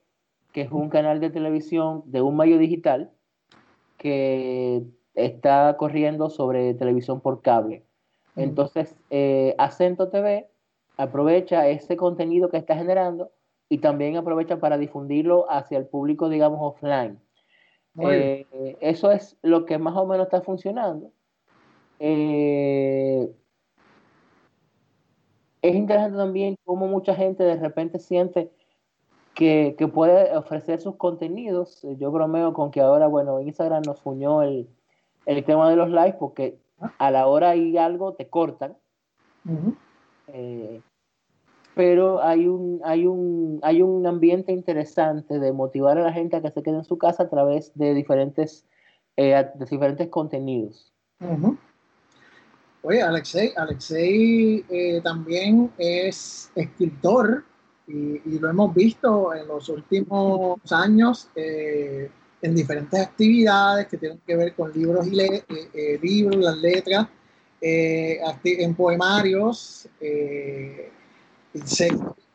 que es un canal de televisión de un medio digital que está corriendo sobre televisión por cable. Entonces, eh, Acento TV aprovecha ese contenido que está generando y también aprovecha para difundirlo hacia el público, digamos, offline. Eh, eso es lo que más o menos está funcionando. Eh, es interesante también cómo mucha gente de repente siente que, puede ofrecer sus contenidos. Yo bromeo con que ahora, bueno, Instagram nos fuñó el, tema de los likes porque a la hora y algo te cortan. Eh, pero hay un, hay, un, hay un ambiente interesante de motivar a la gente a que se quede en su casa a través de diferentes, eh, de diferentes contenidos. Oye, Alexei, Alexei eh, también es escritor y, lo hemos visto en los últimos años eh, en diferentes actividades que tienen que ver con libros y eh, libros, las letras, en poemarios. en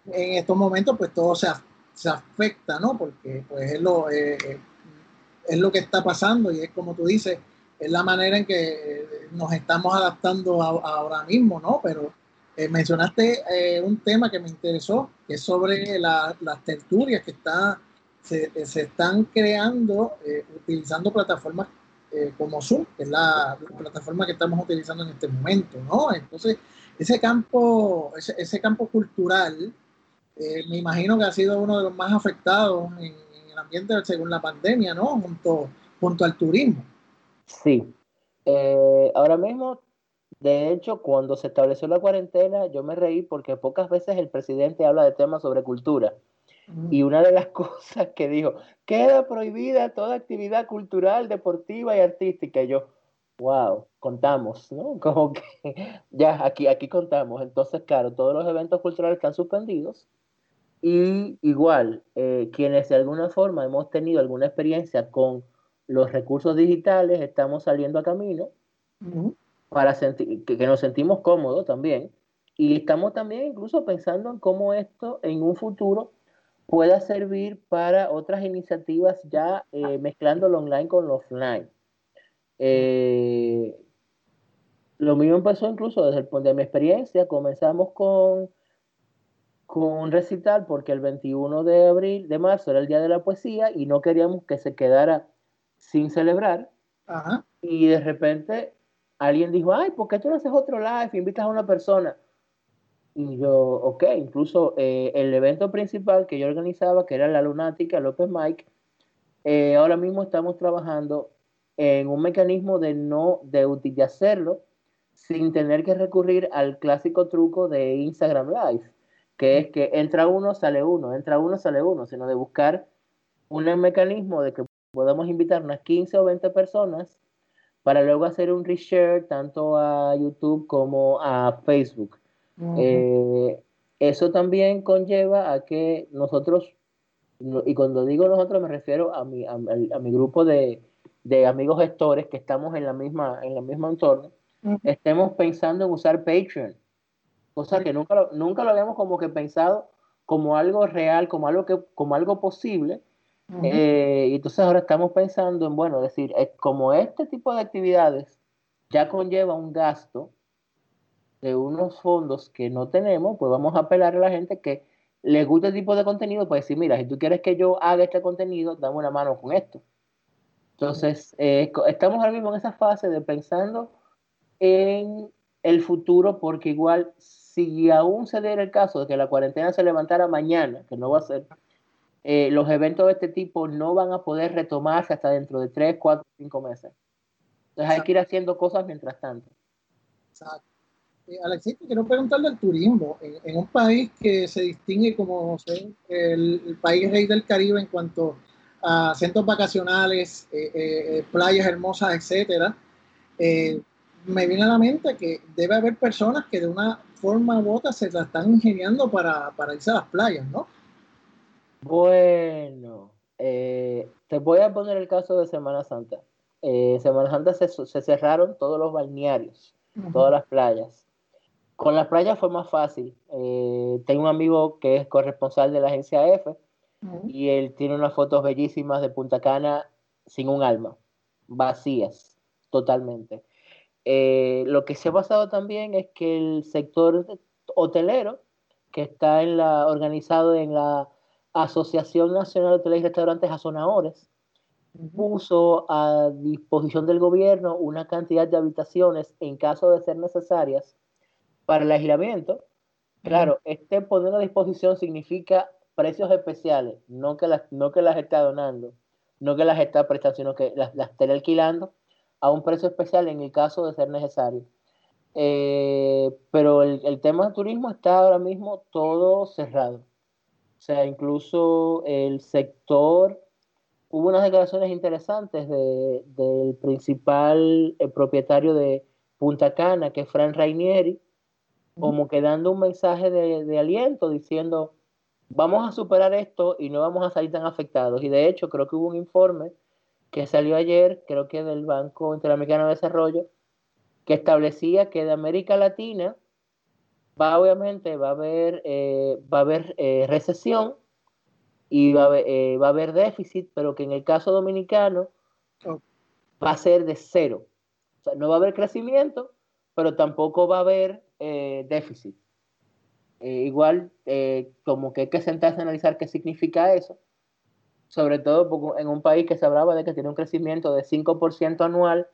estos momentos, pues todo se, se afecta, ¿no? Porque pues es lo, es lo que está pasando y es como tú dices es la manera en que nos estamos adaptando ahora mismo, ¿no? Pero eh, mencionaste eh, un tema que me interesó, que es sobre las tertulias que está se, están creando utilizando plataformas como Zoom, que es la, plataforma que estamos utilizando en este momento, ¿no? Entonces, ese campo, ese, campo cultural, me imagino que ha sido uno de los más afectados en, el ambiente según la pandemia, ¿no? Junto, junto al turismo. Sí. ahora mismo de hecho, cuando se estableció la cuarentena, yo me reí porque pocas veces el presidente habla de temas sobre cultura. Y una de las *laughs* cosas que dijo, queda prohibida toda actividad cultural, deportiva y artística. Y yo, wow, contamos, ¿no? *laughs* Como que ya, aquí, aquí contamos. Entonces, claro, todos los eventos culturales están suspendidos. Y igual, eh, quienes de alguna forma hemos tenido alguna experiencia con los recursos digitales, estamos saliendo a camino para sentir, que, nos sentimos cómodos también. Y estamos también incluso pensando en cómo esto en un futuro pueda servir para otras iniciativas ya eh, mezclando lo online con lo offline. Eh, lo mismo empezó incluso desde el punto de mi experiencia. Comenzamos con, con un recital porque el 21 de abril, de marzo, era el Día de la Poesía y no queríamos que se quedara sin celebrar. Y de repente alguien dijo, ay, ¿por qué tú no haces otro live? Invitas a una persona. Y yo, ok, incluso eh, el evento principal que yo organizaba, que era la Lunática, López Mike, eh, ahora mismo estamos trabajando en un mecanismo de no, de utilizarlo sin tener que recurrir al clásico truco de Instagram Live, que es que entra uno, sale uno, entra uno, sale uno, sino de buscar un mecanismo de que podamos invitar unas 15 o 20 personas para luego hacer un reshare tanto a YouTube como a Facebook. Eh, eso también conlleva a que nosotros, y cuando digo nosotros me refiero a mi, a, mi grupo de, de, amigos gestores que estamos en la misma, en el mismo entorno, estemos pensando en usar Patreon, cosa que nunca lo, nunca lo habíamos como que pensado como algo real, como algo, que, como algo posible, eh, y entonces ahora estamos pensando en, bueno, decir, eh, como este tipo de actividades ya conlleva un gasto de unos fondos que no tenemos, pues vamos a apelar a la gente que le gusta este tipo de contenido, pues decir, mira, si tú quieres que yo haga este contenido, dame una mano con esto. Entonces, eh, estamos ahora mismo en esa fase de pensando en el futuro, porque igual, si aún se diera el caso de que la cuarentena se levantara mañana, que no va a ser, eh, los eventos de este tipo no van a poder retomarse hasta dentro de 3, 4, 5 meses. Entonces hay que ir haciendo cosas mientras tanto. Exacto. Eh, Alexis, quiero preguntarle del turismo. En, un país que se distingue como el, país rey del Caribe en cuanto a centros vacacionales, eh, playas hermosas, etcétera, me viene a la mente que debe haber personas que de una forma u otra se la están ingeniando para, para irse a las playas, ¿no? Bueno, eh, te voy a poner el caso de Semana Santa. Eh, Semana Santa se, cerraron todos los balnearios, todas las playas. Con las playas fue más fácil. Eh, tengo un amigo que es corresponsal de la agencia F y él tiene unas fotos bellísimas de Punta Cana sin un alma, vacías, totalmente. lo que se ha pasado también es que el sector hotelero, que está en la, organizado en la Asociación Nacional de Hoteles y Restaurantes Azonadores puso a disposición del gobierno una cantidad de habitaciones en caso de ser necesarias para el aislamiento. Claro, este poner a disposición significa precios especiales, no que las, no que las está donando, no que las está prestando, sino que las, las esté alquilando a un precio especial en el caso de ser necesario. Eh, pero el, el tema del turismo está ahora mismo todo cerrado. O sea, incluso el sector, hubo unas declaraciones interesantes del principal eh, propietario de Punta Cana, que es Fran Rainieri, como que dando un mensaje de, aliento, diciendo, vamos a superar esto y no vamos a salir tan afectados. Y de hecho, creo que hubo un informe que salió ayer, creo que del Banco Interamericano de Desarrollo, que establecía que de América Latina, va obviamente va a haber, eh, va a haber eh, recesión y va a haber, eh, va a haber, déficit, pero que en el caso dominicano va a ser de cero. O sea, no va a haber crecimiento, pero tampoco va a haber déficit. igual, como que hay que sentarse a analizar qué significa eso. sobre todo en un país que se hablaba de que tiene un crecimiento de 5% anual,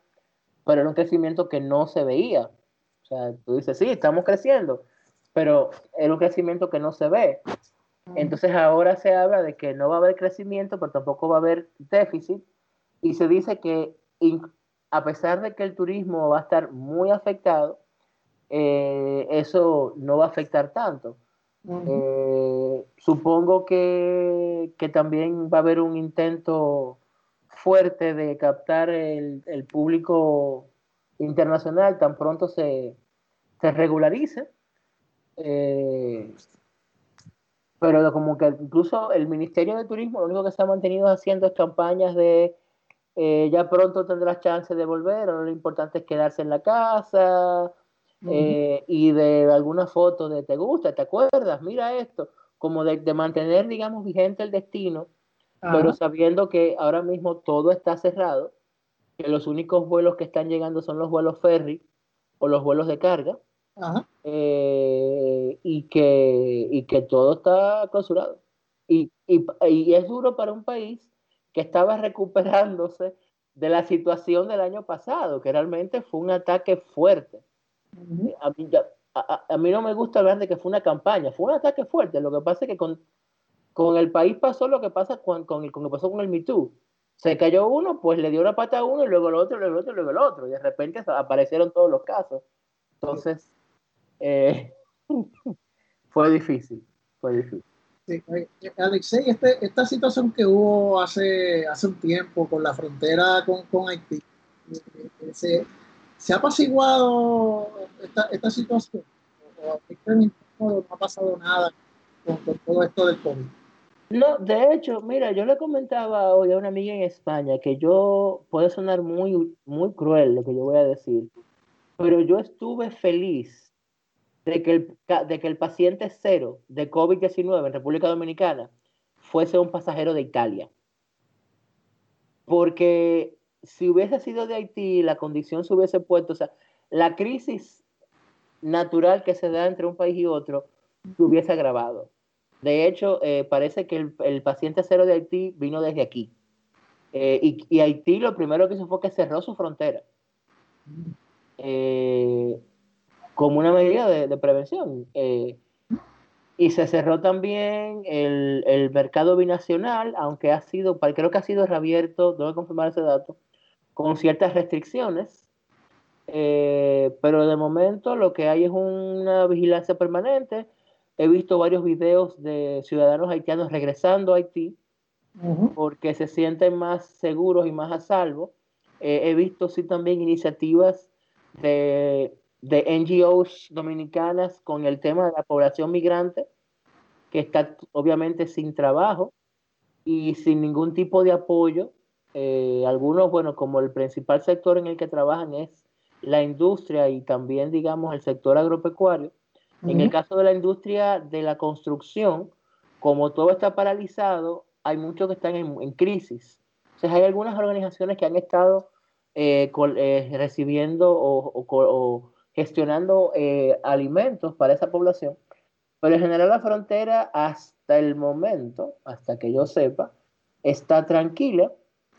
pero era un crecimiento que no se veía. O sea, tú dices, sí, estamos creciendo, pero era un crecimiento que no se ve. Entonces ahora se habla de que no va a haber crecimiento, pero tampoco va a haber déficit, y se dice que a pesar de que el turismo va a estar muy afectado, eh, eso no va a afectar tanto. Eh, supongo que, también va a haber un intento fuerte de captar el, público internacional tan pronto se, regularice. Eh, pero como que incluso el Ministerio de Turismo lo único que se ha mantenido haciendo es campañas de eh, ya pronto tendrás chance de volver, lo importante es quedarse en la casa eh, y de alguna foto de te gusta, te acuerdas, mira esto, como de, mantener, digamos, vigente el destino, pero sabiendo que ahora mismo todo está cerrado, que los únicos vuelos que están llegando son los vuelos ferry o los vuelos de carga, eh, y, que, y que todo está clausurado. Y, y, y es duro para un país que estaba recuperándose de la situación del año pasado, que realmente fue un ataque fuerte. a, mí, a, mí, no me gusta hablar de que fue una campaña, fue un ataque fuerte. Lo que pasa es que con, con el país pasó lo que pasa con, con, el, con lo que pasó con el MeToo. Se cayó uno, pues le dio una pata a uno y luego el otro, luego el otro, luego el otro. Y de repente aparecieron todos los casos. Entonces, eh, *laughs* fue difícil, fue difícil. Alexei, este, esta situación que hubo hace, hace un tiempo con la frontera con, con Haití, eh, se, ¿se, ha apaciguado esta, esta situación? ¿O no ha pasado nada con, todo esto del COVID? No, de hecho, mira, yo le comentaba hoy a una amiga en España que yo, puede sonar muy, muy cruel lo que yo voy a decir, pero yo estuve feliz de que el, de que el paciente cero de COVID-19 en República Dominicana fuese un pasajero de Italia. Porque si hubiese sido de Haití, la condición se hubiese puesto, o sea, la crisis natural que se da entre un país y otro se hubiese agravado. De hecho, eh, parece que el, paciente cero de Haití vino desde aquí. Eh, y, Haití lo primero que hizo fue que cerró su frontera. Eh, como una medida de, prevención. Eh, y se cerró también el, mercado binacional, aunque ha sido, creo que ha sido reabierto, debo confirmar ese dato, con ciertas restricciones. Eh, pero de momento lo que hay es una vigilancia permanente. He visto varios videos de ciudadanos haitianos regresando a Haití porque se sienten más seguros y más a salvo. Eh, he visto sí también iniciativas de de NGOs dominicanas con el tema de la población migrante, que está obviamente sin trabajo y sin ningún tipo de apoyo. Eh, algunos, bueno, como el principal sector en el que trabajan es la industria y también, digamos, el sector agropecuario. En el caso de la industria de la construcción, como todo está paralizado, hay muchos que están en, crisis. Entonces, hay algunas organizaciones que han estado eh, eh, recibiendo o, o gestionando eh, alimentos para esa población. Pero en general la frontera hasta el momento, hasta que yo sepa, está tranquila,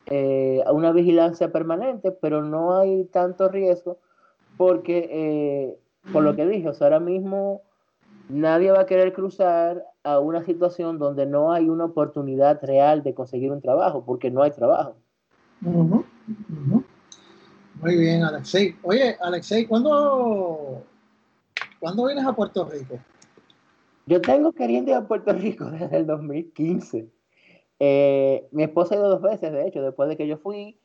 eh, una vigilancia permanente, pero no hay tanto riesgo porque, eh, por lo que dije, ahora mismo nadie va a querer cruzar a una situación donde no hay una oportunidad real de conseguir un trabajo, porque no hay trabajo. Muy bien, Alexei. Oye, Alexei, ¿cuándo, ¿cuándo vienes a Puerto Rico? Yo tengo queriendo ir a Puerto Rico *laughs* desde el 2015. Eh, mi esposa ha ido dos veces, de hecho, después de que yo fui.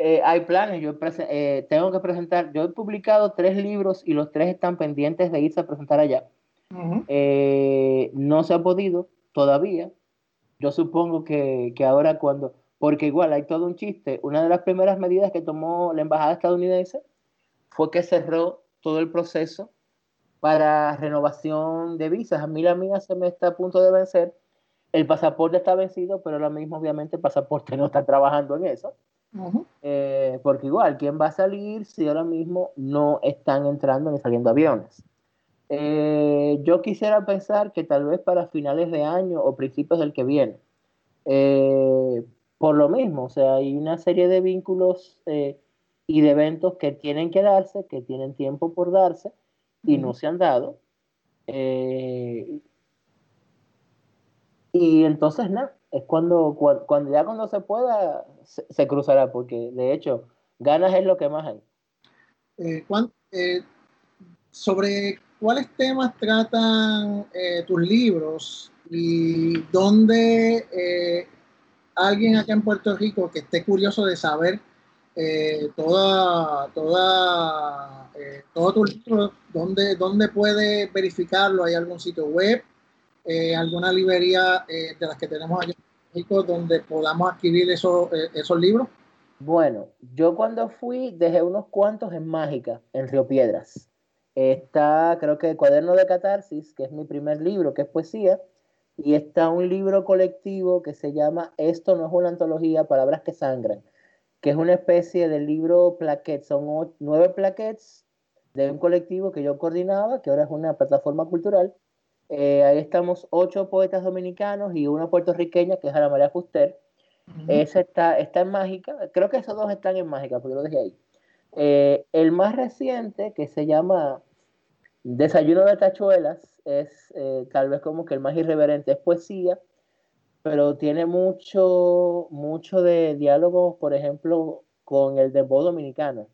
Eh, hay planes, yo eh, tengo que presentar, yo he publicado tres libros y los tres están pendientes de irse a presentar allá. no se ha podido todavía. Yo supongo que, que ahora cuando, porque igual hay todo un chiste. Una de las primeras medidas que tomó la embajada estadounidense fue que cerró todo el proceso para renovación de visas. A mí la mía se me está a punto de vencer. El pasaporte está vencido, pero ahora mismo obviamente el pasaporte no está trabajando en eso. Eh, porque igual, ¿quién va a salir si ahora mismo no están entrando ni saliendo aviones? Eh, yo quisiera pensar que tal vez para finales de año o principios del que viene Eh, por lo mismo, o sea, hay una serie de vínculos eh, y de eventos que tienen que darse, que tienen tiempo por darse y no se han dado. Eh, y entonces, nada, es cuando, cuando, ya cuando se pueda, se, cruzará, porque de hecho, ganas es lo que más hay. Eh, sobre cuáles temas tratan tus libros y dónde alguien acá en Puerto Rico que esté curioso de saber eh, toda, toda, eh, todo tu libro, ¿dónde, ¿dónde, puede verificarlo? ¿Hay algún sitio web? Eh, ¿Alguna librería de las que tenemos aquí en Puerto Rico donde podamos adquirir esos, esos libros? Bueno, yo cuando fui dejé unos cuantos en Mágica, en Río Piedras. Está, creo que Cuaderno de Catarsis, que es mi primer libro, que es poesía, y está un libro colectivo que se llama Esto no es una antología, Palabras que Sangran, que es una especie de libro plaquet. Son nueve plaquets de un colectivo que yo coordinaba, que ahora es una plataforma cultural. Eh, ahí estamos ocho poetas dominicanos y una puertorriqueña, que es Ana María Fuster. Esa está, está en Mágica. Creo que esos dos están en Mágica, porque lo dejé ahí. Eh, el más reciente, que se llama Desayuno de Tachuelas, es eh, tal vez como que el más irreverente, es poesía, pero tiene mucho, mucho de diálogo, por ejemplo, con el dembow dominicano.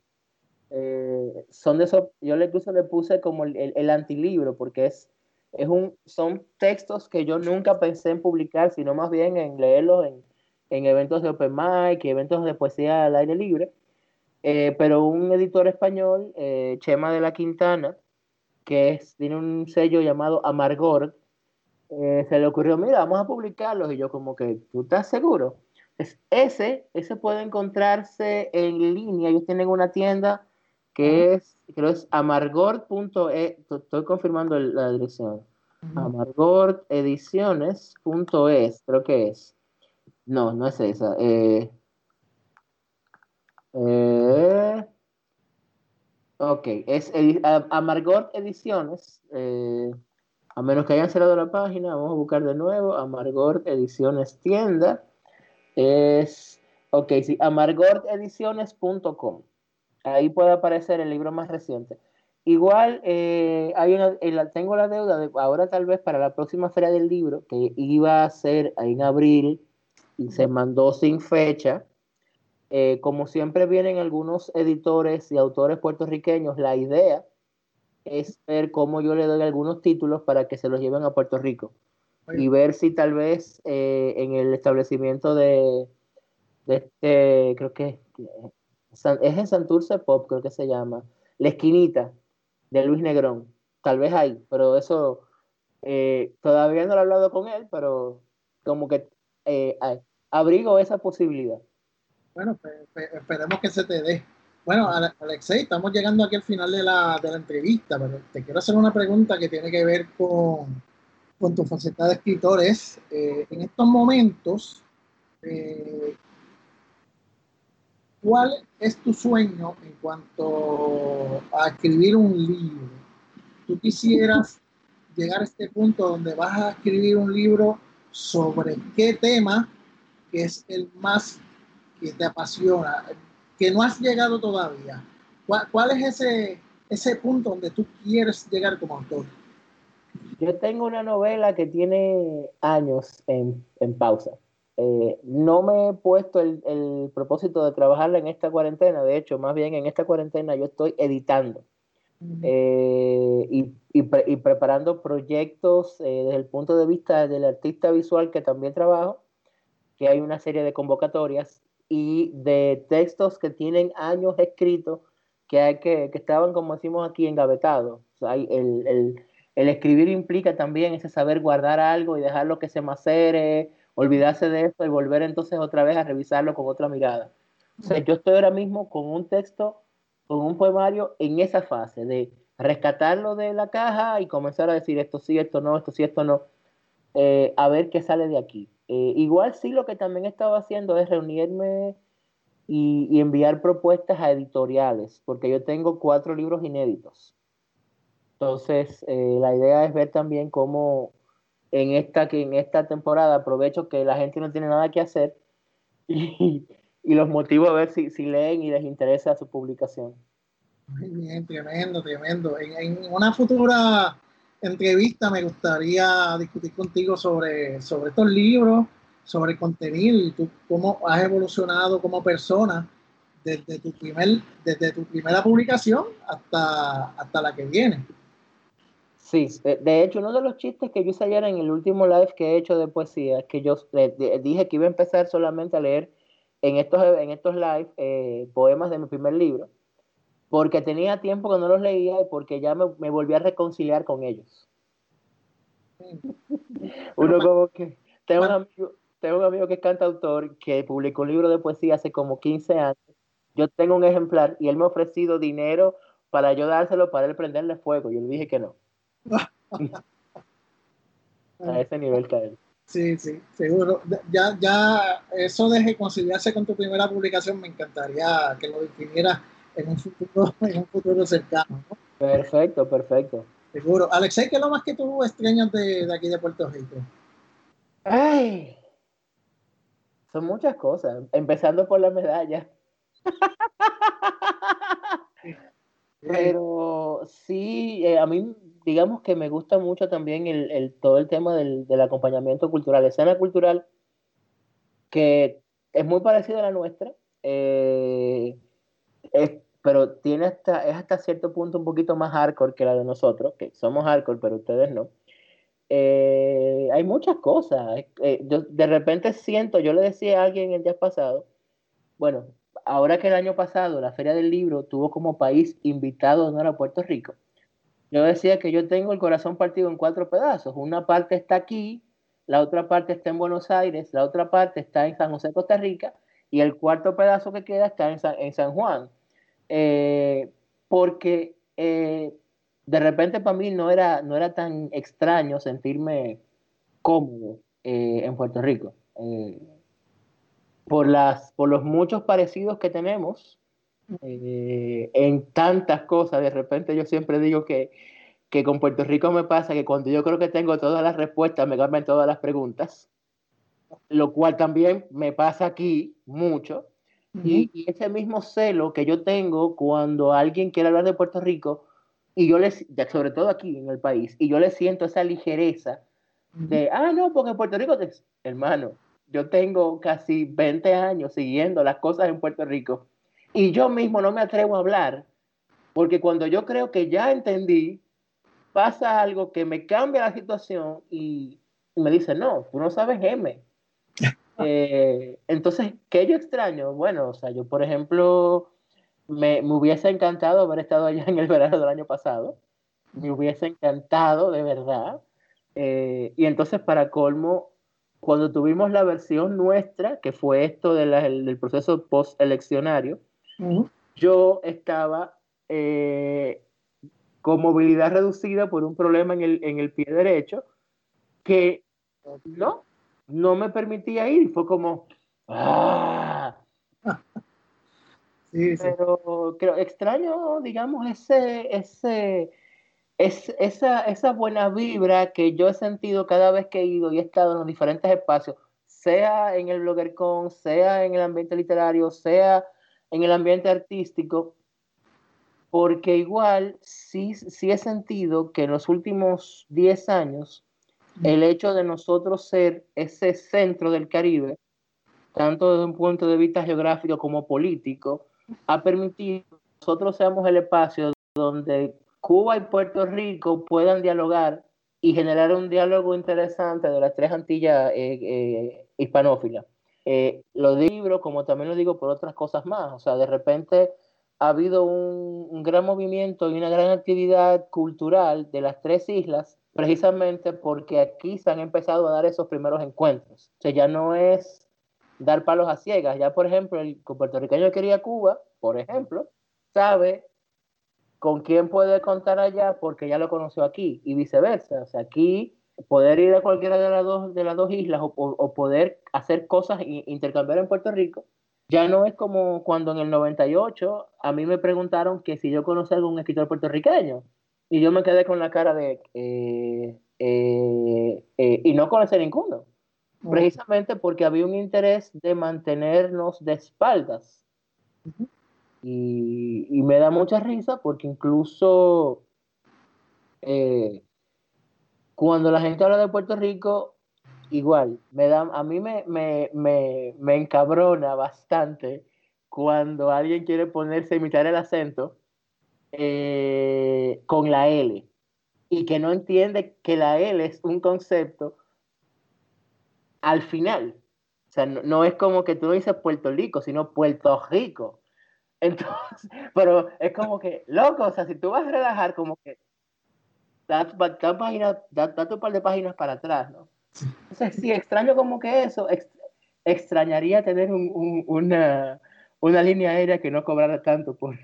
Eh, son de esos, yo incluso le puse como el, el, antilibro, porque es, es un, son textos que yo nunca pensé en publicar, sino más bien en leerlos en, en eventos de open mic, eventos de poesía al aire libre. Eh, pero un editor español, Chema de la Quintana, que tiene un sello llamado Amargor, eh, se le ocurrió, mira, vamos a publicarlos. Y yo como que, ¿tú estás seguro? Es, ese, ese puede encontrarse en línea. Ellos tienen una tienda que es, creo es amargor.e, estoy confirmando la dirección. Amargorediciones.es, creo que es. No, no es esa. eh, eh Ok, es Amargor Ediciones. Eh, a menos que hayan cerrado la página, vamos a buscar de nuevo. Amargor Ediciones Tienda. Es, ok, sí, amargorediciones.com. Ahí puede aparecer el libro más reciente. Igual, eh, hay tengo la deuda de ahora tal vez para la próxima feria del libro, que iba a ser en abril y se mandó sin fecha. Eh, como siempre vienen algunos editores y autores puertorriqueños, la idea es ver cómo yo le doy algunos títulos para que se los lleven a Puerto Rico. Y ver si tal vez eh, en el establecimiento de, este, creo que es en Santurce Pop, creo que se llama, La Esquinita de Luis Negrón, tal vez hay, pero eso eh, todavía no lo he hablado con él, pero como que abrigo esa posibilidad. Bueno, esperemos que se te dé. Bueno, Alexei, estamos llegando aquí al final de la, de la entrevista, pero te quiero hacer una pregunta que tiene que ver con, con tu faceta de escritores. Eh, en estos momentos, eh, ¿cuál es tu sueño en cuanto a escribir un libro? ¿Tú quisieras llegar a este punto donde vas a escribir un libro sobre qué tema que es el más que te apasiona, que no has llegado todavía? ¿Cuál, es ese, ese punto donde tú quieres llegar como autor? Yo tengo una novela que tiene años en, en pausa. Eh, no me he puesto el, el, propósito de trabajarla en esta cuarentena, de hecho, más bien en esta cuarentena yo estoy editando eh, y, y, y, preparando proyectos eh, desde el punto de vista del artista visual que también trabajo, que hay una serie de convocatorias y de textos que tienen años escritos que, hay que, que estaban, como decimos aquí, engavetados. O sea, el, el, el, escribir implica también ese saber guardar algo y dejarlo que se macere, olvidarse de eso y volver entonces otra vez a revisarlo con otra mirada. O sea, yo estoy ahora mismo con un texto, con un poemario en esa fase de rescatarlo de la caja y comenzar a decir esto sí, esto no, esto sí, esto no, eh, a ver qué sale de aquí. Eh, igual sí lo que también he estado haciendo es reunirme y, enviar propuestas a editoriales, porque yo tengo cuatro libros inéditos. Entonces, eh, la idea es ver también cómo en esta, que en esta temporada aprovecho que la gente no tiene nada que hacer *laughs* y, los motivo a ver si, si, leen y les interesa su publicación. Muy bien, tremendo, tremendo. En, en, una futura entrevista me gustaría discutir contigo sobre, sobre estos libros, sobre el contenido y tú, cómo has evolucionado como persona desde tu, primer, desde tu primera publicación hasta, hasta la que viene. Sí, de hecho, uno de los chistes que yo hice ayer en el último live que he hecho de poesía es que yo dije que iba a empezar solamente a leer en estos, en estos live eh, poemas de mi primer libro, porque tenía tiempo que no los leía y porque ya me, me volví a reconciliar con ellos. *laughs* Uno como que... Tengo un, amigo, tengo un amigo que es cantautor que publicó un libro de poesía hace como 15 años. Yo tengo un ejemplar y él me ha ofrecido dinero para yo dárselo para él prenderle fuego. Yo le dije que no. *laughs* A ese nivel caer. Sí, sí, seguro. Ya, ya eso de reconciliarse con tu primera publicación me encantaría que lo definieras en un futuro, *laughs* en un futuro cercano. Perfecto, perfecto. Seguro. Alexei, ¿qué es lo más que tú extrañas de, de aquí de Puerto Rico? Ay, son muchas cosas, empezando por la medalla. *laughs* Pero sí, eh, a mí digamos que me gusta mucho también el, el todo el tema del, del, acompañamiento cultural, escena cultural que es muy parecida a la nuestra, eh, es, pero tiene hasta, es hasta cierto punto un poquito más hardcore que la de nosotros, que somos hardcore, pero ustedes no. Eh, hay muchas cosas. Eh, yo de repente siento, yo le decía a alguien el día pasado, bueno, ahora que el año pasado la Feria del Libro tuvo como país invitado honor a Puerto Rico, yo decía que yo tengo el corazón partido en cuatro pedazos. Una parte está aquí, la otra parte está en Buenos Aires, la otra parte está en San José, Costa Rica, y el cuarto pedazo que queda está en San, en San Juan. Eh, porque eh, de repente para mí no era, no era tan extraño sentirme cómodo eh, en Puerto Rico. Eh, por, las, por los muchos parecidos que tenemos eh, en tantas cosas. De repente yo siempre digo que, que con Puerto Rico me pasa que cuando yo creo que tengo todas las respuestas, me cambian todas las preguntas. Lo cual también me pasa aquí mucho. Uh -huh. y, y, ese mismo celo que yo tengo cuando alguien quiere hablar de Puerto Rico, y yo les, sobre todo aquí en el país, y yo le siento esa ligereza de, ah, no, porque Puerto Rico, te... hermano, yo tengo casi 20 años siguiendo las cosas en Puerto Rico y yo mismo no me atrevo a hablar, porque cuando yo creo que ya entendí, pasa algo que me cambia la situación y, y me dice, no, tú no sabes M. eh, entonces, ¿qué yo extraño? Bueno, o sea, yo, por ejemplo, me, me, hubiese encantado haber estado allá *laughs* en el verano del año pasado. Me hubiese encantado, de verdad. Eh, y entonces, para colmo, cuando tuvimos la versión nuestra, que fue esto de la, del proceso post-eleccionario, uh -huh. yo estaba eh, con movilidad reducida por un problema en el, en el pie derecho que no, no me permitía ir. Y fue como, ¡ah! Sí, sí. Pero creo, extraño, digamos, ese, ese, es, esa, esa buena vibra que yo he sentido cada vez que he ido y he estado en los diferentes espacios, sea en el BloggerCon, sea en el ambiente literario, sea en el ambiente artístico, porque igual sí, sí he sentido que en los últimos 10 años el hecho de nosotros ser ese centro del Caribe, tanto desde un punto de vista geográfico como político, ha permitido que nosotros seamos el espacio donde Cuba y Puerto Rico puedan dialogar y generar un diálogo interesante de las tres Antillas eh, eh, hispanófilas. Eh, lo digo, como también lo digo por otras cosas más, o sea, de repente ha habido un, un, gran movimiento y una gran actividad cultural de las tres islas, precisamente porque aquí se han empezado a dar esos primeros encuentros. O sea, ya no es dar palos a ciegas. Ya, por ejemplo, el puertorriqueño que quería Cuba, por ejemplo, sabe con quién puede contar allá porque ya lo conoció aquí y viceversa. O sea, aquí poder ir a cualquiera de las dos, de las dos islas o, poder hacer cosas e intercambiar en Puerto Rico, ya no es como cuando en el 98 a mí me preguntaron que si yo conocía algún escritor puertorriqueño y yo me quedé con la cara de, eh, eh, eh, y no conocer ninguno, precisamente porque había un interés de mantenernos de espaldas. y, me da mucha risa porque incluso cuando la gente habla de Puerto Rico, igual, me da, a mí me, me, me, me encabrona bastante cuando alguien quiere ponerse a imitar el acento eh, con la L y que no entiende que la L es un concepto al final. O sea, no, es como que tú no dices Puerto Rico, sino Puerto Rico. *laughs* Entonces, pero es como que, loco, o sea, si tú vas a relajar, como que da, un par de páginas para atrás, ¿no? Entonces, sí, extraño como que eso, extrañaría tener una, una línea aérea que no cobrara tanto por,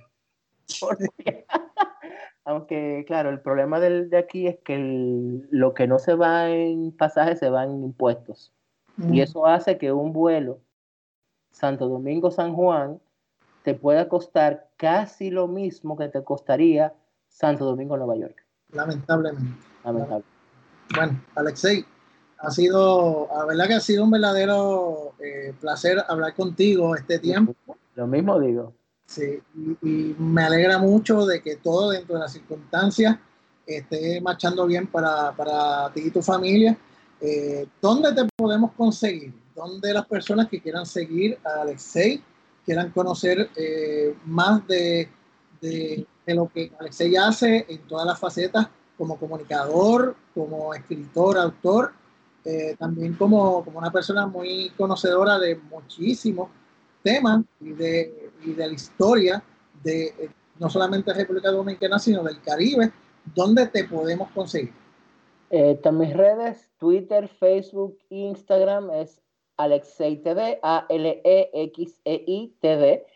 *laughs* Aunque, claro, el problema del, de aquí es que lo que no se va en pasajes se va en impuestos. Y eso hace que un vuelo Santo Domingo-San Juan te pueda costar casi lo mismo que te costaría Santo Domingo-Nueva York. Lamentablemente. Lamentable. Bueno, Alexei, ha sido, la verdad que ha sido un verdadero eh, placer hablar contigo este tiempo. Lo mismo digo. Sí, y, me alegra mucho de que todo dentro de las circunstancias esté marchando bien para, para ti y tu familia. Eh, ¿Dónde te podemos conseguir? ¿Dónde las personas que quieran seguir a Alexei, quieran conocer eh, más de, de, de, lo que Alexei hace en todas las facetas como comunicador, como escritor, autor, eh, también como, como una persona muy conocedora de muchísimos temas y de, y de la historia de eh, no solamente República Dominicana, sino del Caribe, ¿dónde te podemos conseguir? Eh, mis redes, Twitter, Facebook, Instagram es Alexei TV, A-L-E-X-E-I TV.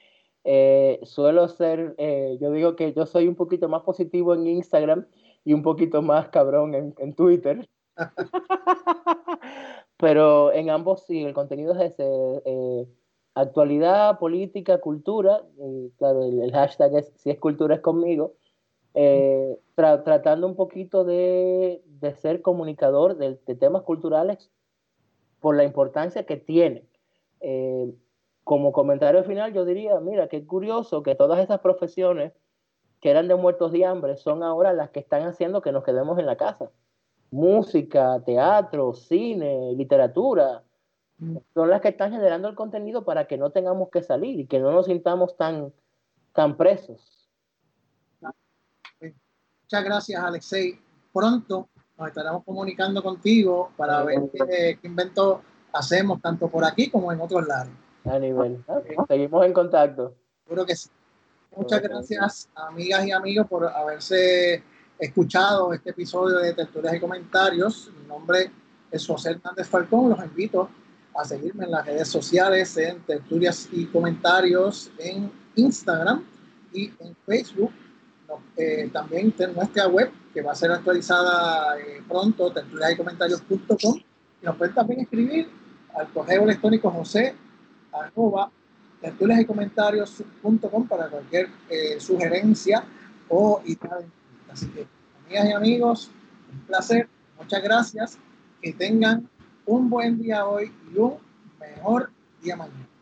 Eh, suelo ser, eh, yo digo que yo soy un poquito más positivo en Instagram y un poquito más cabrón en, en Twitter. *laughs* *laughs* Pero en ambos sí, el contenido es ese. Eh, actualidad, política, cultura, claro, el, hashtag es si es cultura es conmigo, eh, tratando un poquito de, ser comunicador de, temas culturales por la importancia que tiene. Eh, como comentario final, yo diría, mira, qué curioso que todas esas profesiones que eran de muertos de hambre son ahora las que están haciendo que nos quedemos en la casa. Música, teatro, cine, literatura, son las que están generando el contenido para que no tengamos que salir y que no nos sintamos tan, tan presos. Muchas gracias, Alexei. Pronto nos estaremos comunicando contigo para ver qué, invento hacemos tanto por aquí como en otros lados. A nivel. Seguimos en contacto. Seguro que sí. Muchas gracias, amigas y amigos, por haberse escuchado este episodio de Tertulias y Comentarios. Mi nombre es José Hernández Falcón. Los invito a seguirme en las redes sociales, en tertulias y comentarios, en Instagram y en Facebook. Eh, también en nuestra web, que va a ser actualizada eh, pronto, tertulias y nos pueden también escribir al correo electrónico josé arroba y comentarios.com para cualquier eh, sugerencia o idea. Así que, amigas y amigos, un placer. Muchas gracias. Que tengan un buen día hoy y un mejor día mañana.